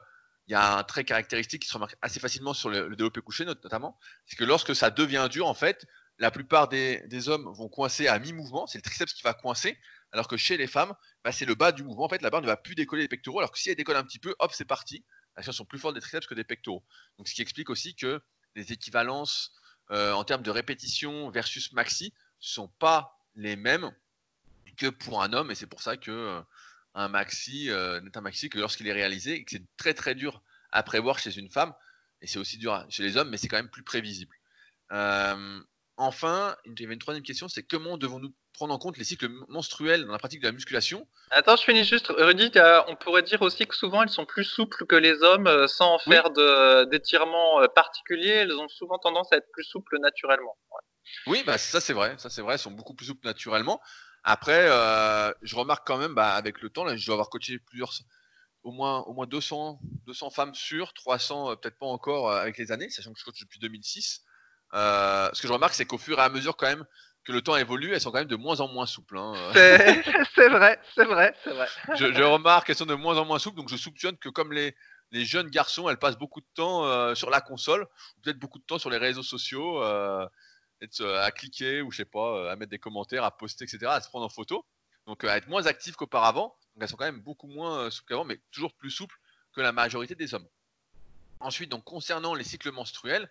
il y a un trait caractéristique qui se remarque assez facilement sur le, développé couché notamment, c'est que lorsque ça devient dur, en fait, la plupart des, hommes vont coincer à mi-mouvement, c'est le triceps qui va coincer, alors que chez les femmes, bah, c'est le bas du mouvement. En fait, la barre ne va plus décoller les pectoraux, alors que si elle décolle un petit peu, hop, c'est parti. Elles sont plus fortes des triceps que des pectoraux. Donc, ce qui explique aussi que les équivalences euh, en termes de répétition versus maxi sont pas les mêmes que pour un homme, et c'est pour ça que euh, un maxi euh, n'est un maxi que lorsqu'il est réalisé et que c'est très très dur à prévoir chez une femme et c'est aussi dur chez les hommes mais c'est quand même plus prévisible. Euh, enfin, il y avait une troisième question, c'est comment devons-nous prendre en compte les cycles menstruels dans la pratique de la musculation? Attends, je finis juste. Rudy, on pourrait dire aussi que souvent elles sont plus souples que les hommes euh, sans faire d'étirements particuliers. Elles ont souvent tendance à être plus souples naturellement. Oui, bah ça c'est vrai, ça c'est vrai, elles sont beaucoup plus souples naturellement. Après, euh, je remarque quand même, bah, avec le temps, là, je dois avoir coaché plusieurs, au moins, au moins 200, 200 femmes sûres, 300 euh, peut-être pas encore euh, avec les années, sachant que je coach depuis 2006. Ce que je remarque, c'est qu'au fur et à mesure, quand même, que le temps évolue, elles sont quand même de moins en moins souples. Hein. C'est [laughs] vrai, c'est vrai, c'est vrai. je, remarque qu'elles sont de moins en moins souples, donc je soupçonne que comme les, les jeunes garçons, elles passent beaucoup de temps sur la console, peut-être beaucoup de temps sur les réseaux sociaux euh, à cliquer ou je sais pas, euh, à mettre des commentaires, à poster, etc., à se prendre en photo. Donc euh, à être moins actives qu'auparavant. Donc elles sont quand même beaucoup moins souples qu'avant, mais toujours plus souples que la majorité des hommes. Ensuite, donc concernant les cycles menstruels,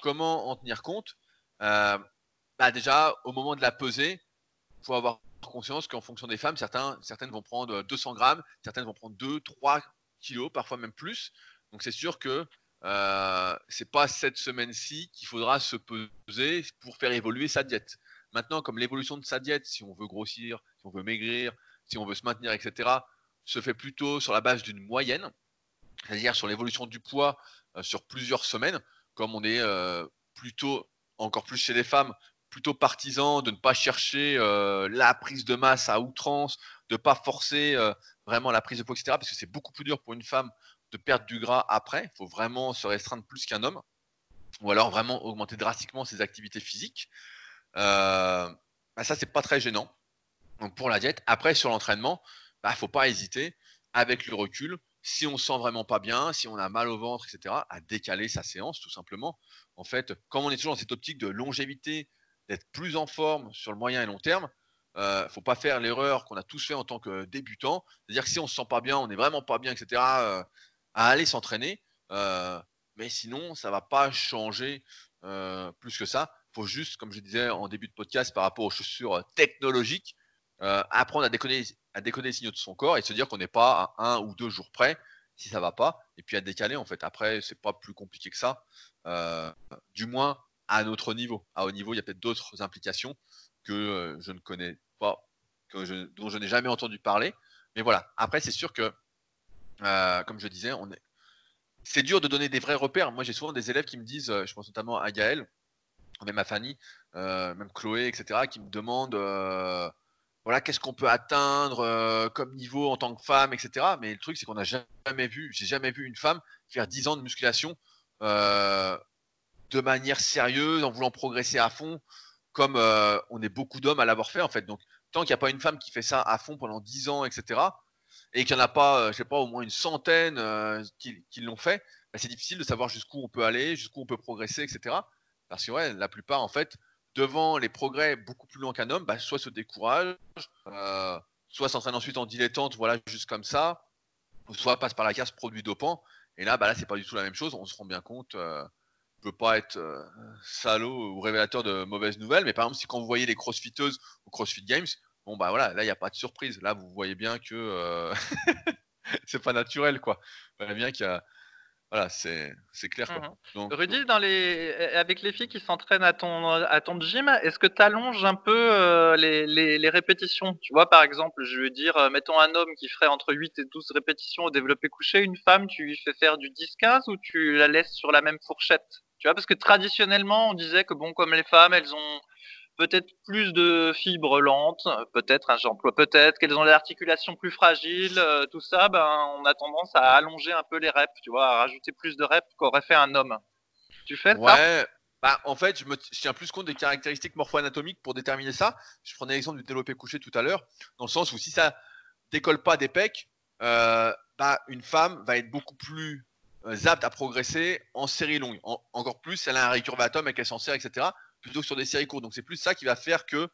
comment en tenir compte bah Déjà, au moment de la pesée, il faut avoir conscience qu'en fonction des femmes, certains, certaines vont prendre 200 grammes, certaines vont prendre 2, 3 kilos, parfois même plus. Donc c'est sûr que euh, c'est pas cette semaine-ci qu'il faudra se peser pour faire évoluer sa diète. Maintenant, comme l'évolution de sa diète, si on veut grossir, si on veut maigrir, si on veut se maintenir, etc., se fait plutôt sur la base d'une moyenne, c'est-à-dire sur l'évolution du poids euh, sur plusieurs semaines, comme on est euh, plutôt, encore plus chez les femmes, plutôt partisan de ne pas chercher la prise de masse à outrance, de ne pas forcer vraiment la prise de poids, etc., parce que c'est beaucoup plus dur pour une femme de perdre du gras après. Il faut vraiment se restreindre plus qu'un homme. Ou alors vraiment augmenter drastiquement ses activités physiques. Euh, bah ça, c'est pas très gênant. Pour la diète. Après, sur l'entraînement, il bah, ne faut pas hésiter, avec le recul, si on se sent vraiment pas bien, si on a mal au ventre, etc., à décaler sa séance, tout simplement. En fait, comme on est toujours dans cette optique de longévité, d'être plus en forme sur le moyen et long terme, ne euh, faut pas faire l'erreur qu'on a tous fait en tant que débutant, c'est-à-dire que si on se sent pas bien, on n'est vraiment pas bien, etc., à aller s'entraîner. Euh, mais sinon, ça va pas changer euh, plus que ça. Il faut juste, comme je disais en début de podcast, par rapport aux chaussures technologiques, euh, apprendre à déconner, à déconner les signaux de son corps et se dire qu'on n'est pas à un ou deux jours près si ça va pas. Et puis à décaler, en fait. Après, c'est pas plus compliqué que ça. du moins à notre niveau. À haut niveau, il y a peut-être d'autres implications que je ne connais pas, dont je n'ai jamais entendu parler. Mais voilà. Après, c'est sûr que euh, comme je disais, on est... c'est dur de donner des vrais repères. Moi, j'ai souvent des élèves qui me disent, euh, je pense notamment à Gaël, même à Fanny, euh, même Chloé, etc., qui me demandent voilà, qu'est-ce qu'on peut atteindre comme niveau en tant que femme, etc. Mais le truc, c'est qu'on n'a jamais vu, j'ai jamais vu une femme faire 10 ans de musculation de manière sérieuse, en voulant progresser à fond, comme on est beaucoup d'hommes à l'avoir fait en fait. Donc tant qu'il n'y a pas une femme qui fait ça à fond pendant 10 ans, etc., et qu'il n'y en a pas, je sais pas, au moins une centaine qui, l'ont fait, bah, c'est difficile de savoir jusqu'où on peut aller, jusqu'où on peut progresser, etc. Parce que ouais, la plupart, en fait, devant les progrès beaucoup plus longs qu'un homme, bah, soit se découragent, euh, soit s'entraînent ensuite en dilettante, voilà, juste comme ça, ou soit passent par la case produit dopant. Et là, bah là, c'est pas du tout la même chose. On se rend bien compte. Euh, ne peut pas être euh, salaud ou révélateur de mauvaises nouvelles, mais par exemple, si quand vous voyez les crossfiteuses au CrossFit Games, bon bah voilà, là il n'y a pas de surprise. Là, vous voyez bien que euh, [laughs] c'est pas naturel, quoi. Bien qu'il voilà, c'est clair. Quoi. Mhm. Rudy, dans les, avec les filles qui s'entraînent à ton, à ton gym, est-ce que tu allonges un peu euh, les, les, les, répétitions? Tu vois, par exemple, je veux dire, euh, mettons un homme qui ferait entre 8 et 12 répétitions au développé couché, une femme, tu lui fais faire du 10-15 ou tu la laisses sur la même fourchette? Tu vois, parce que traditionnellement, on disait que, bon, comme les femmes, elles ont peut-être plus de fibres lentes, peut-être, hein, j'emploie peut-être, qu'elles ont des articulations plus fragiles, euh, tout ça, ben, on a tendance à allonger un peu les reps, tu vois, à rajouter plus de reps qu'aurait fait un homme. Tu fais ça? Ouais, bah, en fait, je, me tiens plus compte des caractéristiques morpho-anatomiques pour déterminer ça. Je prenais l'exemple du développé couché tout à l'heure, dans le sens où si ça décolle pas des pecs, euh, bah, une femme va être beaucoup plus euh, apte à progresser en série longue. encore plus, elle a un récurvatum s'en sert, etc plutôt que sur des séries courtes. Donc c'est plus ça qui va faire que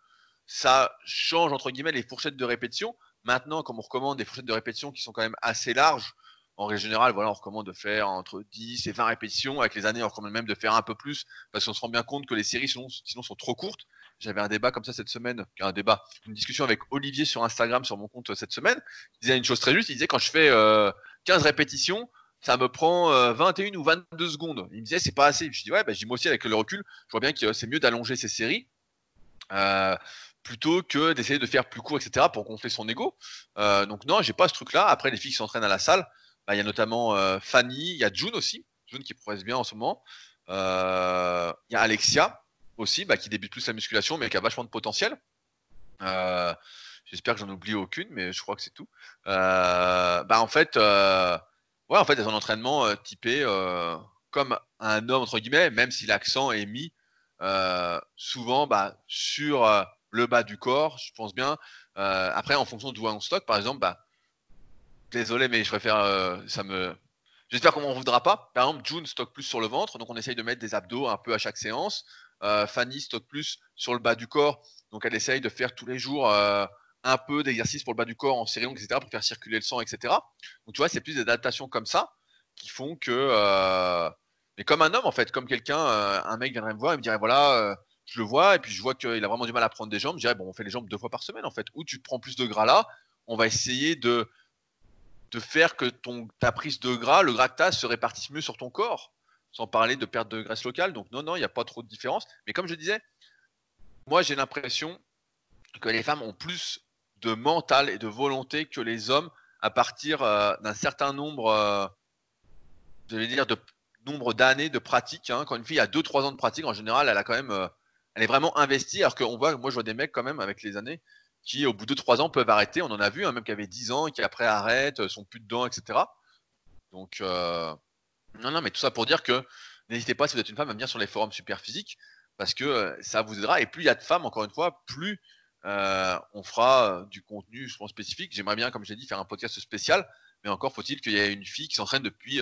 ça change entre guillemets les fourchettes de répétition. Maintenant, comme on recommande des fourchettes de répétition qui sont quand même assez larges, en règle générale, voilà, on recommande de faire entre 10 et 20 répétitions. Avec les années, on recommande même de faire un peu plus parce qu'on se rend bien compte que les séries sinon, sinon sont trop courtes. J'avais un débat comme ça cette semaine, un débat, une discussion avec Olivier sur Instagram sur mon compte cette semaine. Il disait une chose très juste. Il disait quand je fais 15 euh, répétitions, ça me prend 21 euh, ou 22 secondes. Il me disait, c'est pas assez. Je dis, ouais, bah, dis, moi aussi, avec le recul, je vois bien que c'est mieux d'allonger ces séries. Euh, plutôt que d'essayer de faire plus court, etc., pour gonfler son ego. Euh, donc non, j'ai pas ce truc-là. Après, les filles qui s'entraînent à la salle, bah, il y a notamment Fanny, il y a June aussi, June qui progresse bien en ce moment. Il y a Alexia aussi, bah, qui débute plus la musculation, mais qui a vachement de potentiel. J'espère que j'en oublie aucune, mais je crois que c'est tout. bah, en fait, Ouais, en fait, ont un entraînement euh, typé euh, comme un homme, entre guillemets, même si l'accent est mis euh, souvent bah, sur le bas du corps, je pense bien. après, en fonction d'où on stocke, par exemple, bah, désolé, mais je préfère, ça me. J'espère qu'on m'en voudra pas. Par exemple, June stocke plus sur le ventre, donc on essaye de mettre des abdos un peu à chaque séance. Fanny stocke plus sur le bas du corps, donc elle essaye de faire tous les jours un peu d'exercice pour le bas du corps en série longue, etc., pour faire circuler le sang, etc. Donc tu vois, c'est plus des adaptations comme ça qui font que. Euh... Mais comme un homme, en fait, comme quelqu'un, euh, un mec viendrait me voir et me dirait voilà, euh, je le vois, et puis je vois qu'il a vraiment du mal à prendre des jambes, je dirais bon, on fait les jambes deux fois par semaine, en fait. Ou tu prends plus de gras là, on va essayer de, de faire que ton, ta prise de gras, le gras que tu se répartisse mieux sur ton corps, sans parler de perte de graisse locale. Donc non, non, il n'y a pas trop de différence. Mais comme je disais, moi j'ai l'impression que les femmes ont plus de mental et de volonté que les hommes à partir euh, d'un certain nombre, euh, je vais dire, de nombre d'années de pratique. Hein. Quand une fille a 2-3 ans de pratique, en général, elle a quand même, euh, elle est vraiment investie. Alors qu'on voit, moi, je vois des mecs quand même avec les années qui, au bout de 3 ans, peuvent arrêter. On en a vu, hein, même qui avait 10 ans qui après arrête, sont plus dedans, etc. Donc, non, non, mais tout ça pour dire que n'hésitez pas si vous êtes une femme à venir sur les forums super physiques parce que ça vous aidera. Et plus il y a de femmes, encore une fois, plus euh, on fera euh, du contenu, je pense, spécifique. J'aimerais bien, comme j'ai dit, faire un podcast spécial, mais encore faut-il qu'il y ait une fille qui s'entraîne depuis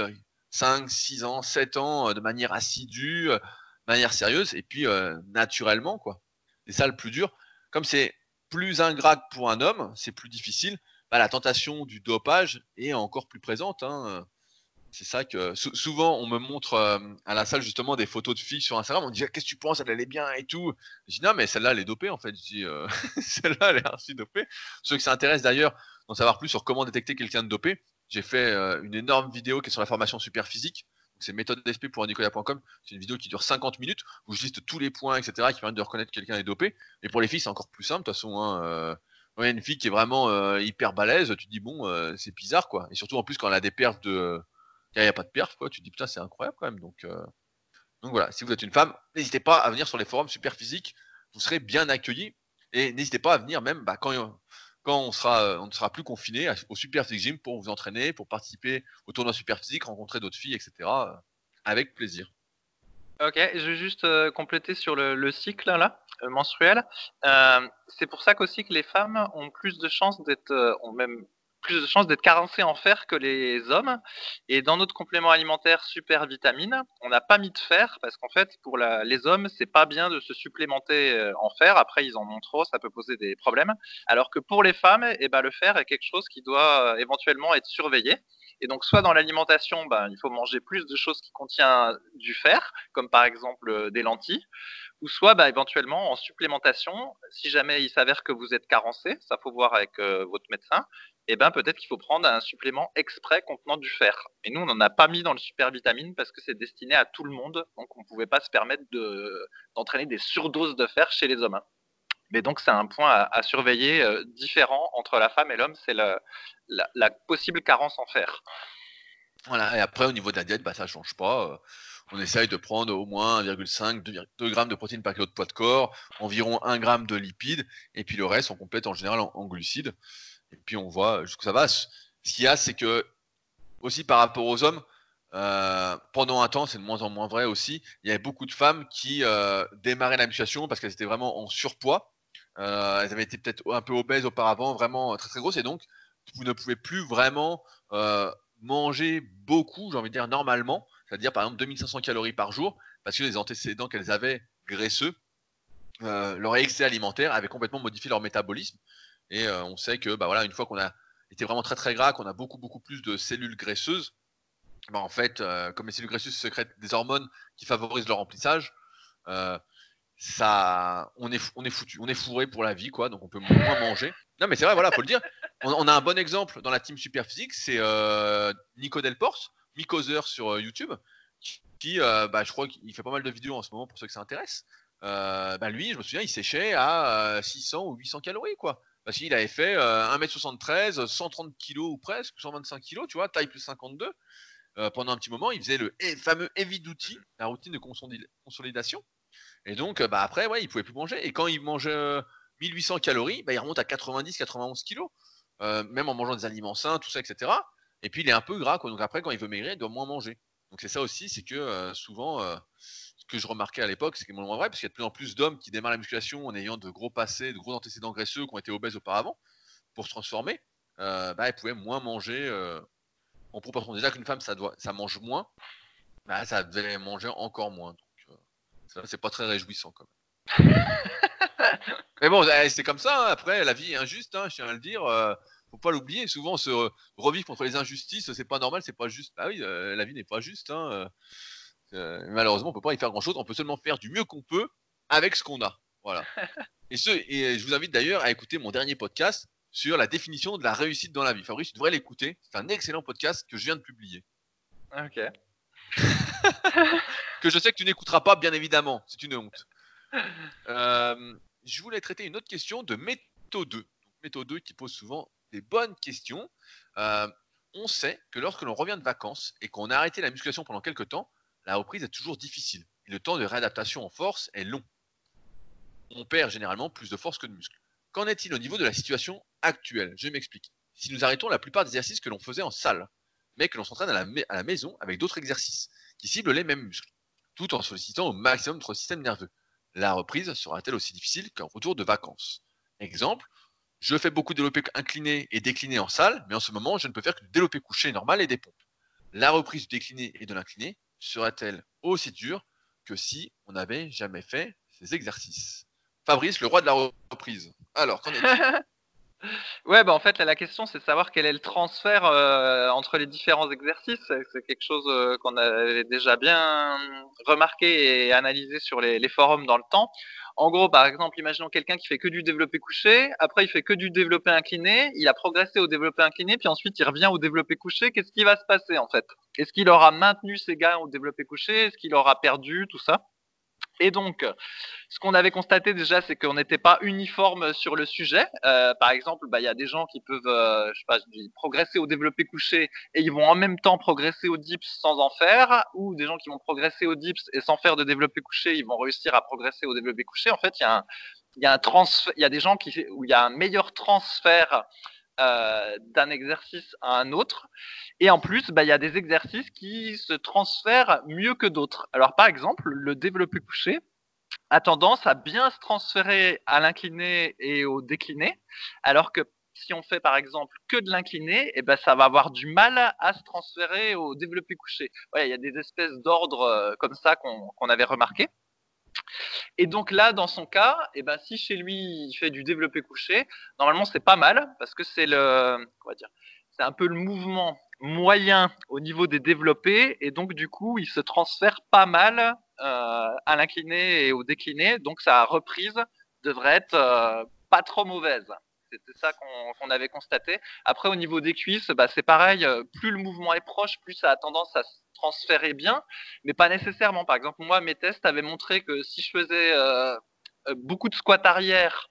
5, euh, 6 ans, 7 ans, de manière assidue, de manière sérieuse, et puis naturellement, quoi. C'est ça le plus dur. Comme c'est plus ingrat pour un homme, c'est plus difficile. Bah, la tentation du dopage est encore plus présente. Hein. C'est ça que souvent on me montre euh, à la salle justement des photos de filles sur Instagram. On me dit qu'est-ce que tu penses, elle allait bien et tout. Je dis non mais celle-là elle est dopée en fait. Je dis euh, [laughs] celle-là elle est archi dopée. Ceux qui s'intéressent d'ailleurs d'en savoir plus sur comment détecter quelqu'un de dopé, j'ai fait euh, une énorme vidéo qui est sur la formation super physique. C'est méthode pour. C'est une vidéo qui dure 50 minutes où je liste tous les points etc qui permettent de reconnaître quelqu'un est dopé. Et pour les filles c'est encore plus simple de toute façon. Hein, a une fille qui est vraiment hyper balèze, tu dis bon c'est bizarre quoi. Et surtout en plus quand elle a des pertes de il n'y a pas de perf, quoi. Tu dis, putain, c'est incroyable quand même. Donc, euh, donc voilà, si vous êtes une femme, n'hésitez pas à venir sur les forums super physiques. Vous serez bien accueillis. Et n'hésitez pas à venir même bah, quand quand on sera, on ne sera plus confiné au Super Physique Gym pour vous entraîner, pour participer au tournoi Super Physique, rencontrer d'autres filles, etc. avec plaisir. Ok, je vais juste compléter sur le, cycle là, menstruel. c'est pour ça qu'aussi que les femmes ont plus de chances d'être, ont même plus de chances d'être carencés en fer que les hommes. Et dans notre complément alimentaire super vitamine, on n'a pas mis de fer parce qu'en fait, pour les hommes, c'est pas bien de se supplémenter euh, en fer. Après, ils en ont trop, ça peut poser des problèmes. Alors que pour les femmes, eh ben, le fer est quelque chose qui doit euh, éventuellement être surveillé. Et donc, soit dans l'alimentation, ben, il faut manger plus de choses qui contiennent du fer, comme par exemple euh, des lentilles, ou soit bah, éventuellement en supplémentation, si jamais il s'avère que vous êtes carencé, ça faut voir avec votre médecin, eh ben peut-être qu'il faut prendre un supplément exprès contenant du fer. Et nous, on n'en a pas mis dans le super vitamine parce que c'est destiné à tout le monde, donc on ne pouvait pas se permettre d'entraîner des surdoses de fer chez les hommes. Mais donc c'est un point à, surveiller euh, différent entre la femme et l'homme, c'est la, possible carence en fer. Voilà, et après au niveau de la diète, bah, ça ne change pas. Euh, on essaye de prendre au moins 1,5, 2, 2 grammes de protéines par kilo de poids de corps, environ 1 gramme de lipides, et puis le reste, on complète en général en glucides. Et puis on voit jusqu'où ça va. Ce qu'il y a, c'est que aussi par rapport aux hommes, euh, pendant un temps, c'est de moins en moins vrai aussi, il y avait beaucoup de femmes qui euh, démarraient la musculation parce qu'elles étaient vraiment en surpoids. Euh, elles avaient été peut-être un peu obèses auparavant, vraiment très très grosses, et donc vous ne pouvez plus vraiment manger beaucoup, j'ai envie de dire normalement, c'est-à-dire par exemple 2500 calories par jour, parce que les antécédents qu'elles avaient graisseux, leur excès alimentaire avait complètement modifié leur métabolisme. Et euh, on sait que bah, voilà, une fois qu'on a été vraiment très très gras, qu'on a beaucoup beaucoup plus de cellules graisseuses, bah, en fait, euh, comme les cellules graisseuses sécrètent des hormones qui favorisent leur remplissage, euh, ça, on est, on est foutu, on est fourré pour la vie, quoi. Donc on peut moins manger. Non, mais c'est vrai, voilà, faut le dire. On, a un bon exemple dans la team super physique, c'est Nico Delporce, Micoser sur YouTube, qui, bah, je crois qu'il fait pas mal de vidéos en ce moment pour ceux que ça intéresse. bah lui, je me souviens, il séchait à 600 ou 800 calories, quoi. Parce qu'il avait fait 1m73, 130 kg ou presque, 125 kg, tu vois, taille plus 52. Euh, pendant un petit moment, il faisait le fameux heavy duty, la routine de consolidation. Et donc, euh, bah, après, ouais, il pouvait plus manger. Et quand il mangeait 1800 calories, bah, il remonte à 90-91 kg, même en mangeant des aliments sains, tout ça, etc. Et puis, il est un peu gras, quoi. Donc après, quand il veut maigrir, il doit moins manger. Donc c'est ça aussi, c'est que euh, souvent, que je remarquais à l'époque, c'est que moins vrai, parce qu'il y a de plus en plus d'hommes qui démarrent la musculation en ayant de gros passés, de gros antécédents graisseux, qui ont été obèses auparavant, pour se transformer, euh, bah, ils pouvaient moins manger euh, en proportion. Déjà qu'une femme, ça, doit, ça mange moins, bah, ça devait manger encore moins. Donc, euh, c'est pas très réjouissant quand même. [laughs] Mais bon, eh, c'est comme ça. Hein. Après, la vie est injuste, hein, je tiens à le dire. faut pas l'oublier. Souvent, on se revit contre les injustices. C'est pas normal, c'est pas juste. Bah oui, la vie n'est pas juste. Hein, euh, malheureusement, on peut pas y faire grand chose. On peut seulement faire du mieux qu'on peut avec ce qu'on a. Voilà. [laughs] et, ce, et je vous invite d'ailleurs à écouter mon dernier podcast sur la définition de la réussite dans la vie. Fabrice, tu devrais l'écouter. C'est un excellent podcast que je viens de publier. Ok. [laughs] que je sais que tu n'écouteras pas, bien évidemment. C'est une honte. [laughs] Euh, je voulais traiter une autre question de méthode 2. méthode 2 qui pose souvent des bonnes questions. Euh, on sait que lorsque l'on revient de vacances et qu'on a arrêté la musculation pendant quelques temps, la reprise est toujours difficile et le temps de réadaptation en force est long. On perd généralement plus de force que de muscle. Qu'en est-il au niveau de la situation actuelle? Je m'explique. Si nous arrêtons la plupart des exercices que l'on faisait en salle, mais que l'on s'entraîne à, la maison avec d'autres exercices qui ciblent les mêmes muscles, tout en sollicitant au maximum notre système nerveux, la reprise sera-t-elle aussi difficile qu'un retour de vacances? Exemple, je fais beaucoup de développé incliné et décliné en salle, mais en ce moment, je ne peux faire que du développé couché normal et des pompes. La reprise du décliné et de l'incliné serait-elle aussi dure que si on n'avait jamais fait ces exercices? Fabrice, le roi de la reprise. Alors, qu'en est-il? [laughs] Ouais, bah en fait, la question, c'est de savoir quel est le transfert euh, entre les différents exercices. C'est quelque chose euh, qu'on avait déjà bien remarqué et analysé sur les, les, forums dans le temps. En gros, par exemple, imaginons quelqu'un qui fait que du développé couché, après il fait que du développé incliné, il a progressé au développé incliné, puis ensuite il revient au développé couché. Qu'est-ce qui va se passer en fait? Est-ce qu'il aura maintenu ses gains au développé couché? Est-ce qu'il aura perdu? Tout ça et donc, ce qu'on avait constaté déjà, c'est qu'on n'était pas uniforme sur le sujet. Euh, par exemple, bah, il y a des gens qui peuvent, euh, progresser au développé couché et ils vont en même temps progresser au dips sans en faire, ou des gens qui vont progresser au dips et sans faire de développé couché, ils vont réussir à progresser au développé couché. En fait, il y a des gens où il y a un meilleur transfert euh, d'un exercice à un autre. Et en plus, bah, il y a des exercices qui se transfèrent mieux que d'autres. Alors, par exemple, le développé couché a tendance à bien se transférer à l'incliné et au décliné, alors que si on fait par exemple que de l'incliné, eh ben ça va avoir du mal à se transférer au développé couché. il y a des espèces d'ordres euh, comme ça qu'on avait remarqué. Et donc là, dans son cas, eh ben si chez lui il fait du développé couché, normalement c'est pas mal parce que c'est le, dire, c'est un peu le mouvement moyen au niveau des développés et donc du coup il se transfère pas mal euh, à l'incliné et au décliné, donc sa reprise devrait être euh, pas trop mauvaise. C'était ça qu'on avait constaté. Après, au niveau des cuisses, bah, c'est pareil. Euh, plus le mouvement est proche, plus ça a tendance à transférer bien, mais pas nécessairement. Par exemple, moi, mes tests avaient montré que si je faisais euh, euh, beaucoup de squats arrière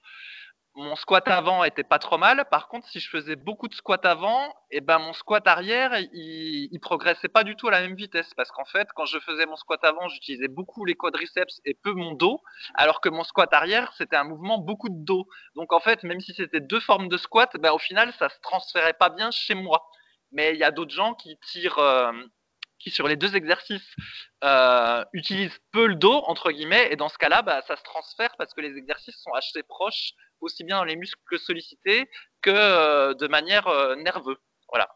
mon squat avant était pas trop mal. Par contre, si je faisais beaucoup de squats avant, et eh ben mon squat arrière, il, il progressait pas du tout à la même vitesse parce qu'en fait, quand je faisais mon squat avant, j'utilisais beaucoup les quadriceps et peu mon dos, alors que mon squat arrière, c'était un mouvement beaucoup de dos. Donc en fait, même si c'était deux formes de squat, ben au final, ça se transférait pas bien chez moi. Mais il y a d'autres gens qui tirent euh, qui sur les deux exercices euh, utilisent peu le dos entre guillemets et dans ce cas-là bah, ça se transfère parce que les exercices sont assez proches aussi bien dans les muscles sollicités que euh, de manière euh, nerveuse voilà.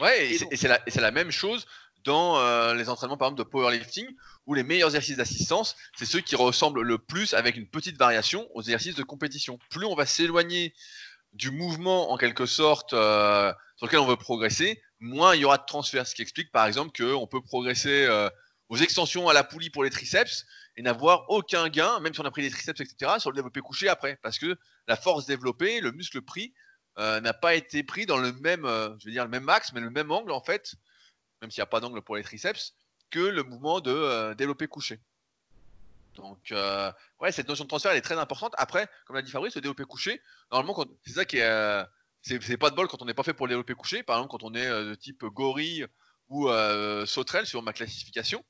Ouais et, c'est la, la, même chose dans euh, les entraînements par exemple de powerlifting où les meilleurs exercices d'assistance c'est ceux qui ressemblent le plus avec une petite variation aux exercices de compétition. Plus on va s'éloigner du mouvement en quelque sorte sur lequel on veut progresser, moins il y aura de transfert. Ce qui explique par exemple qu'on peut progresser euh, aux extensions à la poulie pour les triceps et n'avoir aucun gain, même si on a pris des triceps, etc., sur le développé couché après. Parce que la force développée, le muscle pris, euh, n'a pas été pris dans le même, euh, je veux dire le même max, mais le même angle en fait, même s'il n'y a pas d'angle pour les triceps, que le mouvement de développé couché. Donc, ouais, cette notion de transfert, elle est très importante. Après, comme l'a dit Fabrice, le développé couché, normalement, c'est ça qui est, c'est pas de bol quand on n'est pas fait pour le développer couché. Par exemple, quand on est euh, de type gorille ou euh, sauterelle sur ma classification,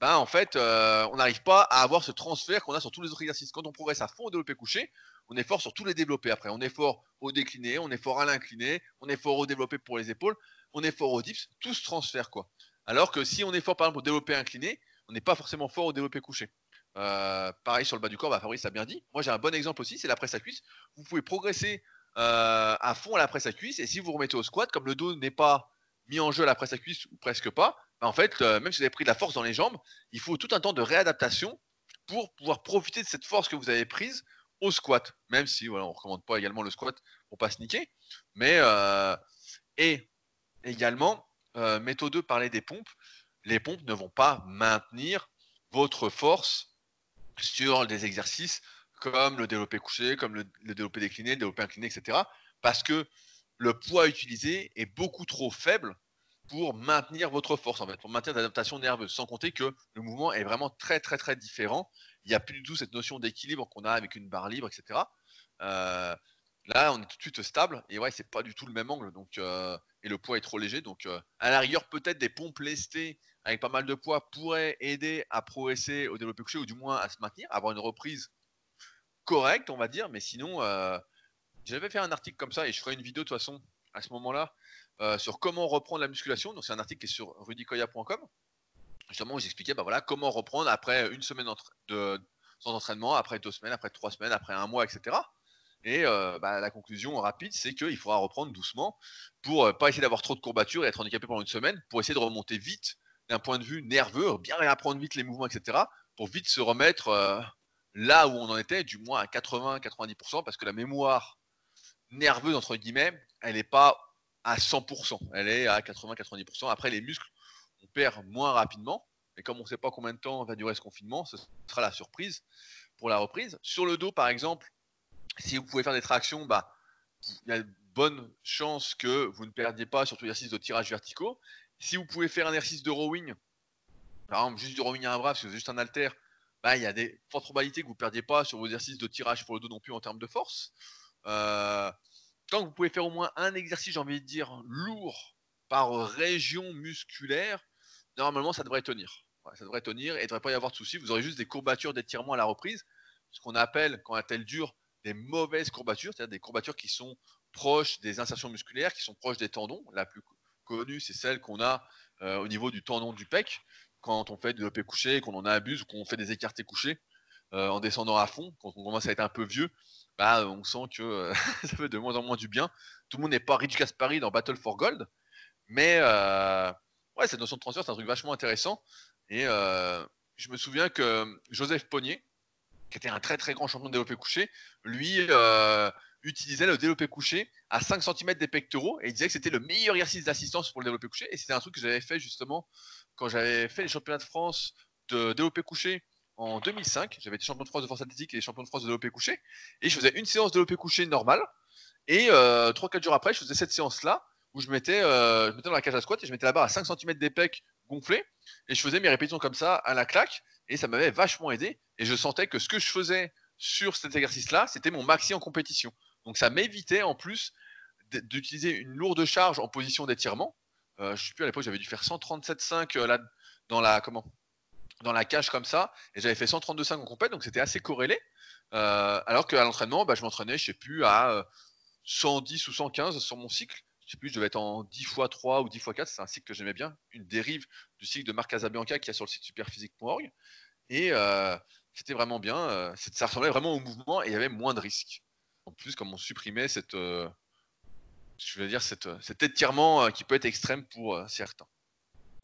ben en fait, euh, on n'arrive pas à avoir ce transfert qu'on a sur tous les autres exercices. Quand on progresse à fond au développé couché, on est fort sur tous les développés après. On est fort au décliné, on est fort à l'incliné, on est fort au développé pour les épaules, on est fort au dips, tout se transfère quoi. Alors que si on est fort par exemple au développé incliné, on n'est pas forcément fort au développé couché. Pareil sur le bas du corps, bah, Fabrice a bien dit. Moi j'ai un bon exemple aussi, c'est la presse à cuisse. Vous pouvez progresser euh, à fond à la presse à cuisse. Et si vous remettez au squat, comme le dos n'est pas mis en jeu à la presse à cuisse ou presque pas, bah, en fait, euh, même si vous avez pris de la force dans les jambes, il faut tout un temps de réadaptation pour pouvoir profiter de cette force que vous avez prise au squat. Même si voilà, on ne recommande pas également le squat pour pas se. Mais euh, et également, méthode 2 parler des pompes. Les pompes ne vont pas maintenir votre force sur des exercices comme le développé couché, comme le, développé décliné, le développé incliné, etc. Parce que le poids utilisé est beaucoup trop faible pour maintenir votre force, en fait, pour maintenir l'adaptation nerveuse. Sans compter que le mouvement est vraiment très, très, très différent. Il n'y a plus du tout cette notion d'équilibre qu'on a avec une barre libre, etc. Euh, là, on est tout de suite stable et ouais, c'est pas du tout le même angle. Donc, euh, et le poids est trop léger. Donc, euh, à la rigueur, peut-être des pompes lestées avec pas mal de poids pourraient aider à progresser au développé couché ou du moins à se maintenir, avoir une reprise correct, on va dire, mais sinon, euh, j'avais fait un article comme ça et je ferai une vidéo de toute façon à ce moment-là euh, sur comment reprendre la musculation. Donc, c'est un article qui est sur rudicoya.com. Justement, où j'expliquais bah, voilà, comment reprendre après une semaine sans entraînement, après deux semaines, après trois semaines, après un mois, etc. Et euh, bah, la conclusion rapide, c'est qu'il faudra reprendre doucement pour pas essayer d'avoir trop de courbatures et être handicapé pendant une semaine, pour essayer de remonter vite d'un point de vue nerveux, bien réapprendre vite les mouvements, etc. Pour vite se remettre là où on en était, du moins à 80-90%, parce que la mémoire nerveuse, entre guillemets, elle n'est pas à 100%, elle est à 80-90%. Après, les muscles, on perd moins rapidement, mais comme on ne sait pas combien de temps va durer ce confinement, ce sera la surprise pour la reprise. Sur le dos, par exemple, si vous pouvez faire des tractions, bah, il y a de bonnes chances que vous ne perdiez pas sur tout exercice de tirage verticaux. Si vous pouvez faire un exercice de rowing, par exemple, juste du rowing à un bras, parce que c'est juste un haltère, bah, il y a des fortes probabilités que vous ne perdiez pas sur vos exercices de tirage pour le dos non plus en termes de force. Euh, tant que vous pouvez faire au moins un exercice, j'ai envie de dire, lourd par région musculaire, normalement ça devrait tenir. ça devrait tenir et il ne devrait pas y avoir de soucis. Vous aurez juste des courbatures d'étirement à la reprise ce qu'on appelle, quand elle dure, des mauvaises courbatures, c'est-à-dire des courbatures qui sont proches des insertions musculaires, qui sont proches des tendons. La plus connue, c'est celle qu'on a euh, au niveau du tendon du pec, quand on fait du développé couché, qu'on en abuse qu'on fait des écartés couchés euh, en descendant à fond, quand on commence à être un peu vieux, bah, on sent que euh, [laughs] ça fait de moins en moins du bien. Tout le monde n'est pas Rich Gaspari dans Battle for Gold, mais ouais, cette notion de transfert, c'est un truc vachement intéressant. Et je me souviens que Joseph Pognier, qui était un très très grand champion de développé couché, lui utilisait le développé couché à 5 cm des pectoraux et il disait que c'était le meilleur exercice d'assistance pour le développé couché. Et c'était un truc que j'avais fait justement quand j'avais fait les championnats de France de développé couché en 2005. J'avais été champion de France de force athlétique et champion de France de développé couché. Et je faisais une séance de développé couché normale. Et euh, 3-4 jours après, je faisais cette séance-là où je mettais, euh, je mettais dans la cage à squat et je mettais la barre à 5 cm des pecs gonflés. Et je faisais mes répétitions comme ça à la claque. Et ça m'avait vachement aidé. Et je sentais que ce que je faisais sur cet exercice-là, c'était mon maxi en compétition. Donc ça m'évitait en plus d'utiliser une lourde charge en position d'étirement. Euh, je sais plus à l'époque, j'avais dû faire 137,5 euh, là dans la comment dans la cage comme ça, et j'avais fait 132,5 en compète, donc c'était assez corrélé. Euh, alors qu'à l'entraînement, bah, je m'entraînais, je sais plus, à 110 ou 115 sur mon cycle. Je sais plus, je devais être en 10 x 3 ou 10 x 4, c'est un cycle que j'aimais bien, une dérive du cycle de Marc Casabianca qui a sur le site superphysique.org. Et c'était vraiment bien, ça ressemblait vraiment au mouvement et il y avait moins de risques en plus, comme on supprimait euh, je cette, cet étirement euh, qui peut être extrême pour euh, certains.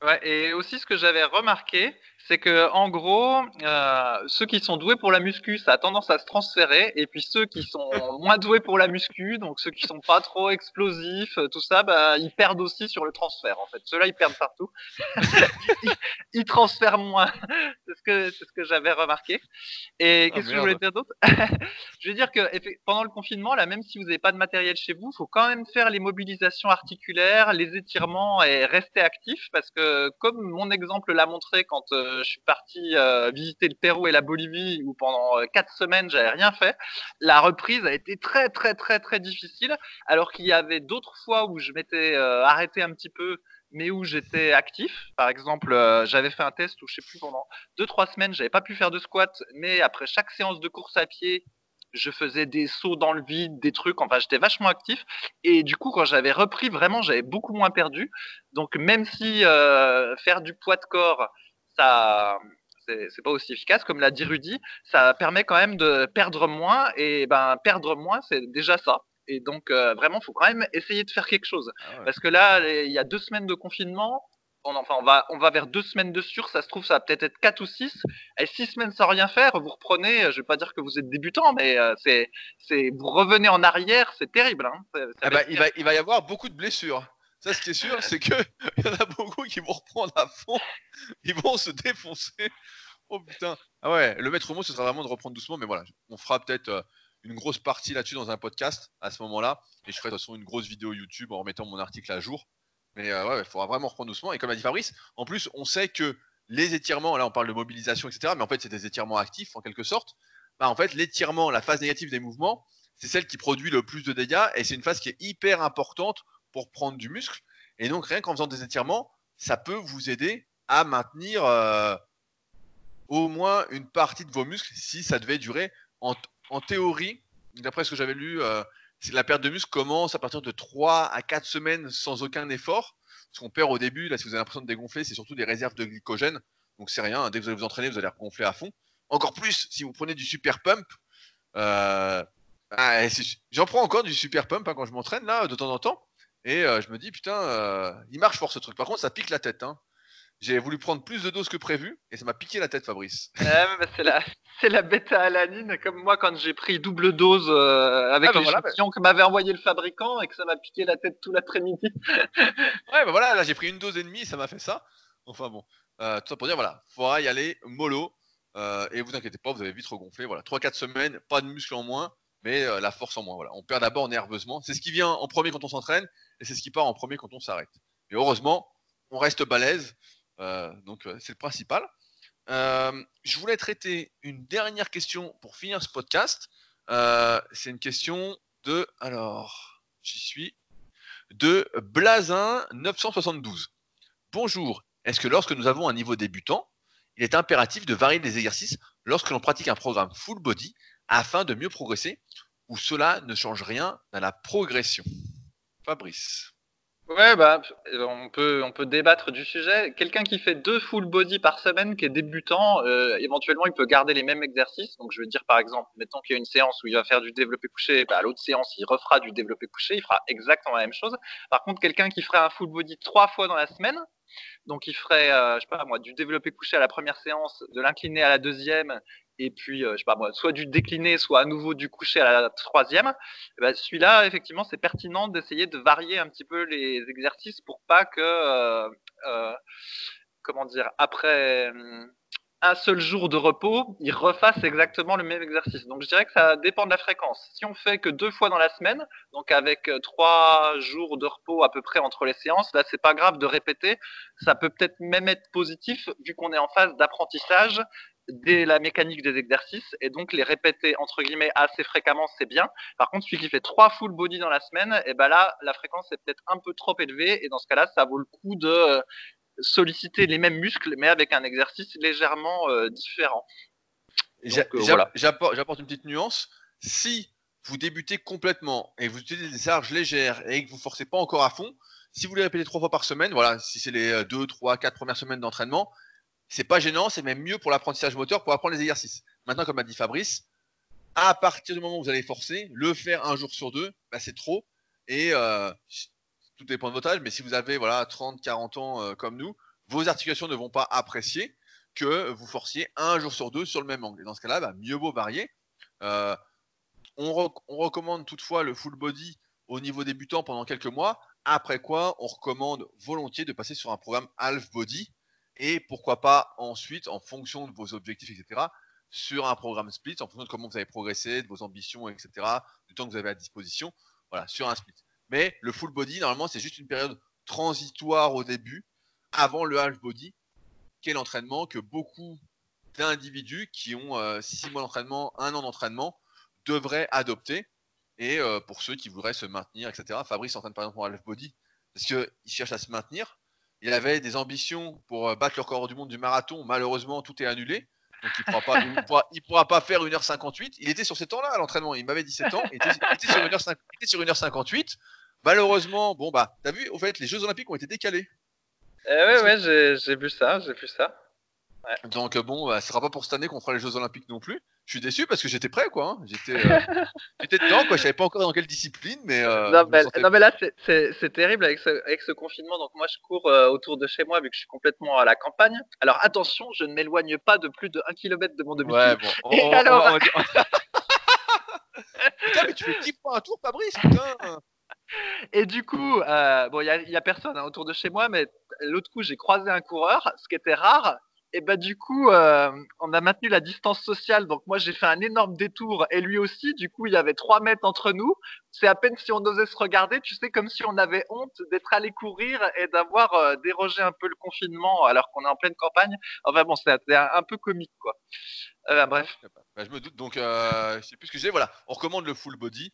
Ouais, et aussi ce que j'avais remarqué, c'est que en gros, euh, ceux qui sont doués pour la muscu, ça a tendance à se transférer, et puis ceux qui sont [laughs] moins doués pour la muscu, donc ceux qui sont pas trop explosifs, tout ça, bah, ils perdent aussi sur le transfert. En fait, ceux-là, ils perdent partout. [laughs] ils, transfèrent moins. c'est ce que c'est ce que j'avais remarqué. Et ah, qu'est-ce que je voulais dire d'autre? [laughs] Je veux dire que pendant le confinement, là, même si vous n'avez pas de matériel chez vous, faut quand même faire les mobilisations articulaires, les étirements et rester actif, parce que comme mon exemple l'a montré quand euh, je suis parti euh, visiter le Pérou et la Bolivie où pendant euh, quatre semaines j'avais rien fait, la reprise a été très très très très difficile alors qu'il y avait d'autres fois où je m'étais arrêté un petit peu mais où j'étais actif. Par exemple, j'avais fait un test où je sais plus pendant deux trois semaines, j'avais pas pu faire de squat, mais après chaque séance de course à pied, je faisais des sauts dans le vide, des trucs, enfin j'étais vachement actif. Et du coup, quand j'avais repris, vraiment, j'avais beaucoup moins perdu. Donc même si euh, faire du poids de corps, ça c'est pas aussi efficace, comme l'a dit Rudy, ça permet quand même de perdre moins. Et ben perdre moins, c'est déjà ça. Et donc euh, vraiment, faut quand même essayer de faire quelque chose. Ah Parce que là, il y a deux semaines de confinement on, enfin, on va, on va vers deux semaines de sur, ça se trouve, ça va peut-être être quatre ou six. Et six semaines sans rien faire, vous reprenez, je vais pas dire que vous êtes débutant, mais euh, c'est, c'est, vous revenez en arrière, c'est terrible. Hein. Ah bah, il, va, il va y avoir beaucoup de blessures. Ça, ce qui est sûr, c'est que [laughs] il y en a beaucoup qui vont reprendre à fond, ils vont se défoncer. Oh putain. Ah ouais, le maître mot, ce sera vraiment de reprendre doucement, mais voilà, on fera peut-être euh, une grosse partie là-dessus dans un podcast à ce moment-là, et je ferai de toute façon une grosse vidéo YouTube en remettant mon article à jour. Mais euh, il faudra vraiment reprendre doucement. Et comme a dit Fabrice, en plus, on sait que les étirements, là on parle de mobilisation, etc., mais en fait c'est des étirements actifs en quelque sorte. Bah, en fait, l'étirement, la phase négative des mouvements, c'est celle qui produit le plus de dégâts et c'est une phase qui est hyper importante pour prendre du muscle. Et donc, rien qu'en faisant des étirements, ça peut vous aider à maintenir euh, au moins une partie de vos muscles si ça devait durer. En, en théorie, d'après ce que j'avais lu, euh, la perte de muscle commence à partir de 3 à 4 semaines sans aucun effort. Ce qu'on perd au début, là, si vous avez l'impression de dégonfler, c'est surtout des réserves de glycogène. Donc c'est rien. Dès que vous allez vous entraîner, vous allez gonfler à fond. Encore plus si vous prenez du super pump. Euh, ah, j'en prends encore du super pump hein, quand je m'entraîne là de temps en temps. Et euh, je me dis putain, euh, il marche fort ce truc. Par contre, ça pique la tête. Hein. J'ai voulu prendre plus de doses que prévu et ça m'a piqué la tête, Fabrice. [laughs] c'est la, [laughs] c'est la bêta-alanine, comme moi quand j'ai pris double dose euh, avec ah, bah les que m'avait envoyé le fabricant et que ça m'a piqué la tête tout l'après-midi. [laughs] ouais, bah voilà, là j'ai pris une dose et demie, ça m'a fait ça. Enfin bon, euh, tout ça pour dire, voilà, faudra y aller mollo euh, et vous inquiétez pas, vous avez vite regonflé. Voilà, 3-4 semaines, pas de muscle en moins, mais la force en moins. Voilà, on perd d'abord nerveusement. C'est ce qui vient en premier quand on s'entraîne et c'est ce qui part en premier quand on s'arrête. Et heureusement, on reste balèze. Euh, donc euh, c'est le principal. Euh, je voulais traiter une dernière question pour finir ce podcast. c'est une question de, alors, j'y suis, de Blazin 972. Bonjour. Est-ce que lorsque nous avons un niveau débutant, il est impératif de varier les exercices lorsque l'on pratique un programme full body afin de mieux progresser ou cela ne change rien dans la progression? Fabrice. Ouais, bah, on peut, on peut débattre du sujet. Quelqu'un qui fait deux full body par semaine, qui est débutant, euh, éventuellement, il peut garder les mêmes exercices. Donc, je veux dire, par exemple, mettons qu'il y a une séance où il va faire du développé couché, bah, à l'autre séance, il refera du développé couché, il fera exactement la même chose. Par contre, quelqu'un qui ferait un full body trois fois dans la semaine, donc il ferait, euh, je sais pas moi, du développé couché à la première séance, de l'incliné à la deuxième, et puis, euh, je sais pas moi, soit du décliné, soit à nouveau du couché à la troisième. Eh ben, celui-là, effectivement, c'est pertinent d'essayer de varier un petit peu les exercices pour pas que, euh, comment dire, après un seul jour de repos, il refasse exactement le même exercice. Donc je dirais que ça dépend de la fréquence. Si on fait que deux fois dans la semaine, donc avec euh, trois jours de repos à peu près entre les séances, là c'est pas grave de répéter. Ça peut peut-être même être positif vu qu'on est en phase d'apprentissage dès la mécanique des exercices et donc les répéter entre guillemets assez fréquemment c'est bien. Par contre celui qui fait trois full body dans la semaine, et eh ben là la fréquence est peut-être un peu trop élevée et dans ce cas-là ça vaut le coup de euh, solliciter les mêmes muscles, mais avec un exercice légèrement euh, différent. Euh, j'apporte une petite nuance. Si vous débutez complètement et vous utilisez des charges légères et que vous forcez pas encore à fond, si vous les répétez trois fois par semaine, voilà, si c'est les 2, 3, 4 premières semaines d'entraînement, c'est pas gênant, c'est même mieux pour l'apprentissage moteur, pour apprendre les exercices. Maintenant, comme a dit Fabrice, à partir du moment où vous allez forcer, le faire un jour sur deux, bah, c'est trop. Et euh, tout dépend de votre âge, mais si vous avez voilà 30, 40 ans euh, comme nous, vos articulations ne vont pas apprécier que vous forciez un jour sur deux sur le même angle. Et dans ce cas-là, bah, mieux vaut varier. Euh, on, recommande toutefois le full body au niveau débutant pendant quelques mois, après quoi on recommande volontiers de passer sur un programme half body et pourquoi pas ensuite, en fonction de vos objectifs, etc., sur un programme split, en fonction de comment vous avez progressé, de vos ambitions, etc., du temps que vous avez à disposition, voilà, sur un split. Mais le full body, normalement, c'est juste une période transitoire au début, avant le half body, qui est l'entraînement que beaucoup d'individus qui ont 6 euh, mois d'entraînement, 1 an d'entraînement, devraient adopter. Et euh, pour ceux qui voudraient se maintenir, etc. Fabrice entraîne par exemple en half body parce qu'il cherche à se maintenir. Il avait des ambitions pour euh, battre le record du monde du marathon. Malheureusement, tout est annulé. Donc il ne pourra, pourra, pas faire 1h58. Il était sur ces temps-là à l'entraînement. Il m'avait 17 ans. Il était, sur 1h58. Malheureusement, bon bah, t'as vu, au fait, les Jeux Olympiques ont été décalés. Eh j'ai vu ça. Donc euh, bon, bah, ce sera pas pour cette année qu'on fera les Jeux Olympiques non plus. Je suis déçu parce que j'étais prêt, quoi. Hein. J'étais, euh, [laughs] j'étais dedans, quoi. Je savais pas encore dans quelle discipline, mais. Euh, non, mais, là, c'est terrible avec ce, avec ce confinement. Donc moi, je cours autour de chez moi vu que je suis complètement à la campagne. Alors attention, je ne m'éloigne pas de plus de 1 km de mon domicile. Ouais, bon. [laughs] Et alors... [laughs] putain, mais tu fais 10 fois un tour, Fabrice, putain. Et du coup, bon, il y a, personne hein, autour de chez moi, mais l'autre coup, j'ai croisé un coureur, ce qui était rare. Et bah du coup, euh, on a maintenu la distance sociale. Donc moi, j'ai fait un énorme détour et lui aussi. Du coup, il y avait trois mètres entre nous. C'est à peine si on osait se regarder. Tu sais, comme si on avait honte d'être allé courir et d'avoir euh, dérogé un peu le confinement alors qu'on est en pleine campagne. Enfin bon, c'était un, peu comique, quoi. bref. Bah, je me doute. Donc, je sais plus ce que j'ai. Voilà, on recommande le full body